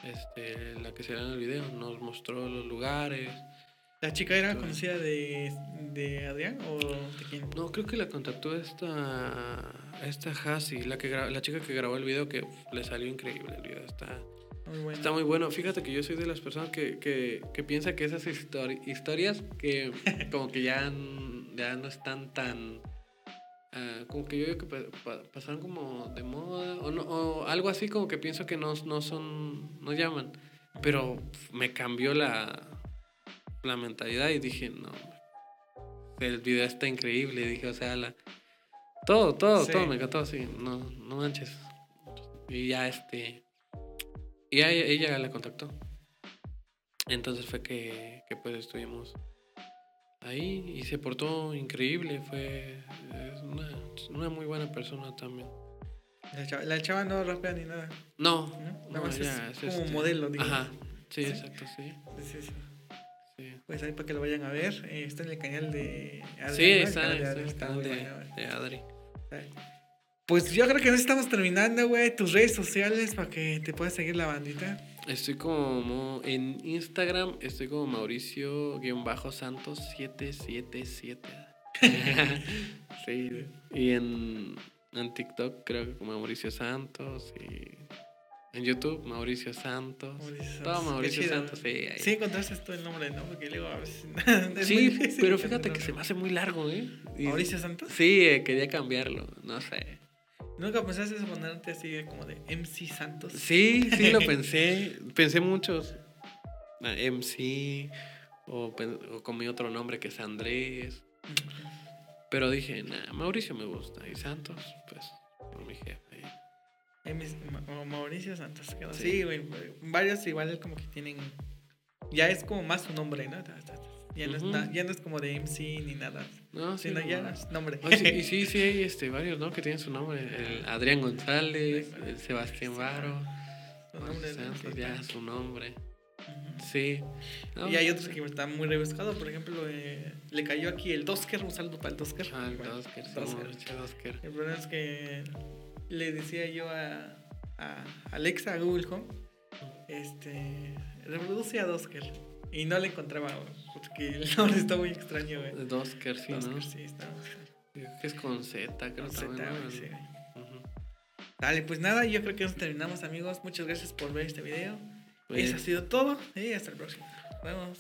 Este, la que se ve en el video, nos mostró los lugares. ¿La chica era conocida de, de Adrián o de quién? No, creo que la contactó esta, esta Hasi, la, que la chica que grabó el video, que le salió increíble el video. Está, Está muy bueno. Fíjate que yo soy de las personas que, que, que piensa que esas historias que como que ya, ya no están tan... Uh, como que yo digo que pasaron como de moda o, no, o algo así como que pienso que no, no son, no llaman. Pero me cambió la, la mentalidad y dije, no, el video está increíble. Dije, o sea, la, todo, todo, todo me encantó así. No, no manches. Y ya este y ella, ella la contactó. Entonces fue que, que pues estuvimos ahí y se portó increíble. Fue una, una muy buena persona también. La chava, no rapea ni nada. No, nada más es, como este, modelo, digamos. Ajá, sí, exacto, sí. Sí, sí. sí. Pues ahí para que lo vayan a ver. Eh, está en el canal de Adri. Sí, está, el canal de, de Adri. Pues yo creo que nos estamos terminando, güey. Tus redes sociales para que te puedas seguir la bandita. Estoy como en Instagram, estoy como Mauricio-Santos777. sí. Y en, en TikTok creo que como Mauricio Santos y en YouTube, Mauricio Santos. Mauricio Todo Mauricio Santos, sí. Sí, encontraste tú el nombre, ¿no? Porque luego a veces. sí, pero fíjate que se me hace muy largo, ¿eh? ¿Mauricio Santos? Sí, eh, quería cambiarlo, no sé. ¿Nunca pensaste en ponerte así como de MC Santos? Sí, sí lo pensé. pensé muchos. Ah, MC o, con mi otro nombre que es Andrés. Pero dije, nah, Mauricio me gusta. Y Santos, pues, por mi jefe. Mauricio Santos. Sí, güey. varios igual como que tienen... Ya es como más su nombre, ¿no? Ya no, es ya no es como de MC ni nada. No, sí, sino ya es nombre. y sí, sí hay este, varios, ¿no? Que tienen su nombre. El Adrián González, el Sebastián Varo. Santos, ya su nombre. Sí. y hay otros que están muy rebuscados. Por ejemplo, eh, le cayó aquí el Dosker. Un saludo para el Dosker. Ah, el Dosker. Dosker. El problema es que le decía yo a, a Alexa, a Google Home, este, reproduce a Dosker. Y no le encontraba, porque el nombre está muy extraño, güey. Dosker, sí, ¿no? sí, está. Que es con Z, creo que Z, sí. Dale, pues nada, yo creo que nos terminamos, amigos. Muchas gracias por ver este video. Eso ha sido todo y hasta el próximo. Nos vemos.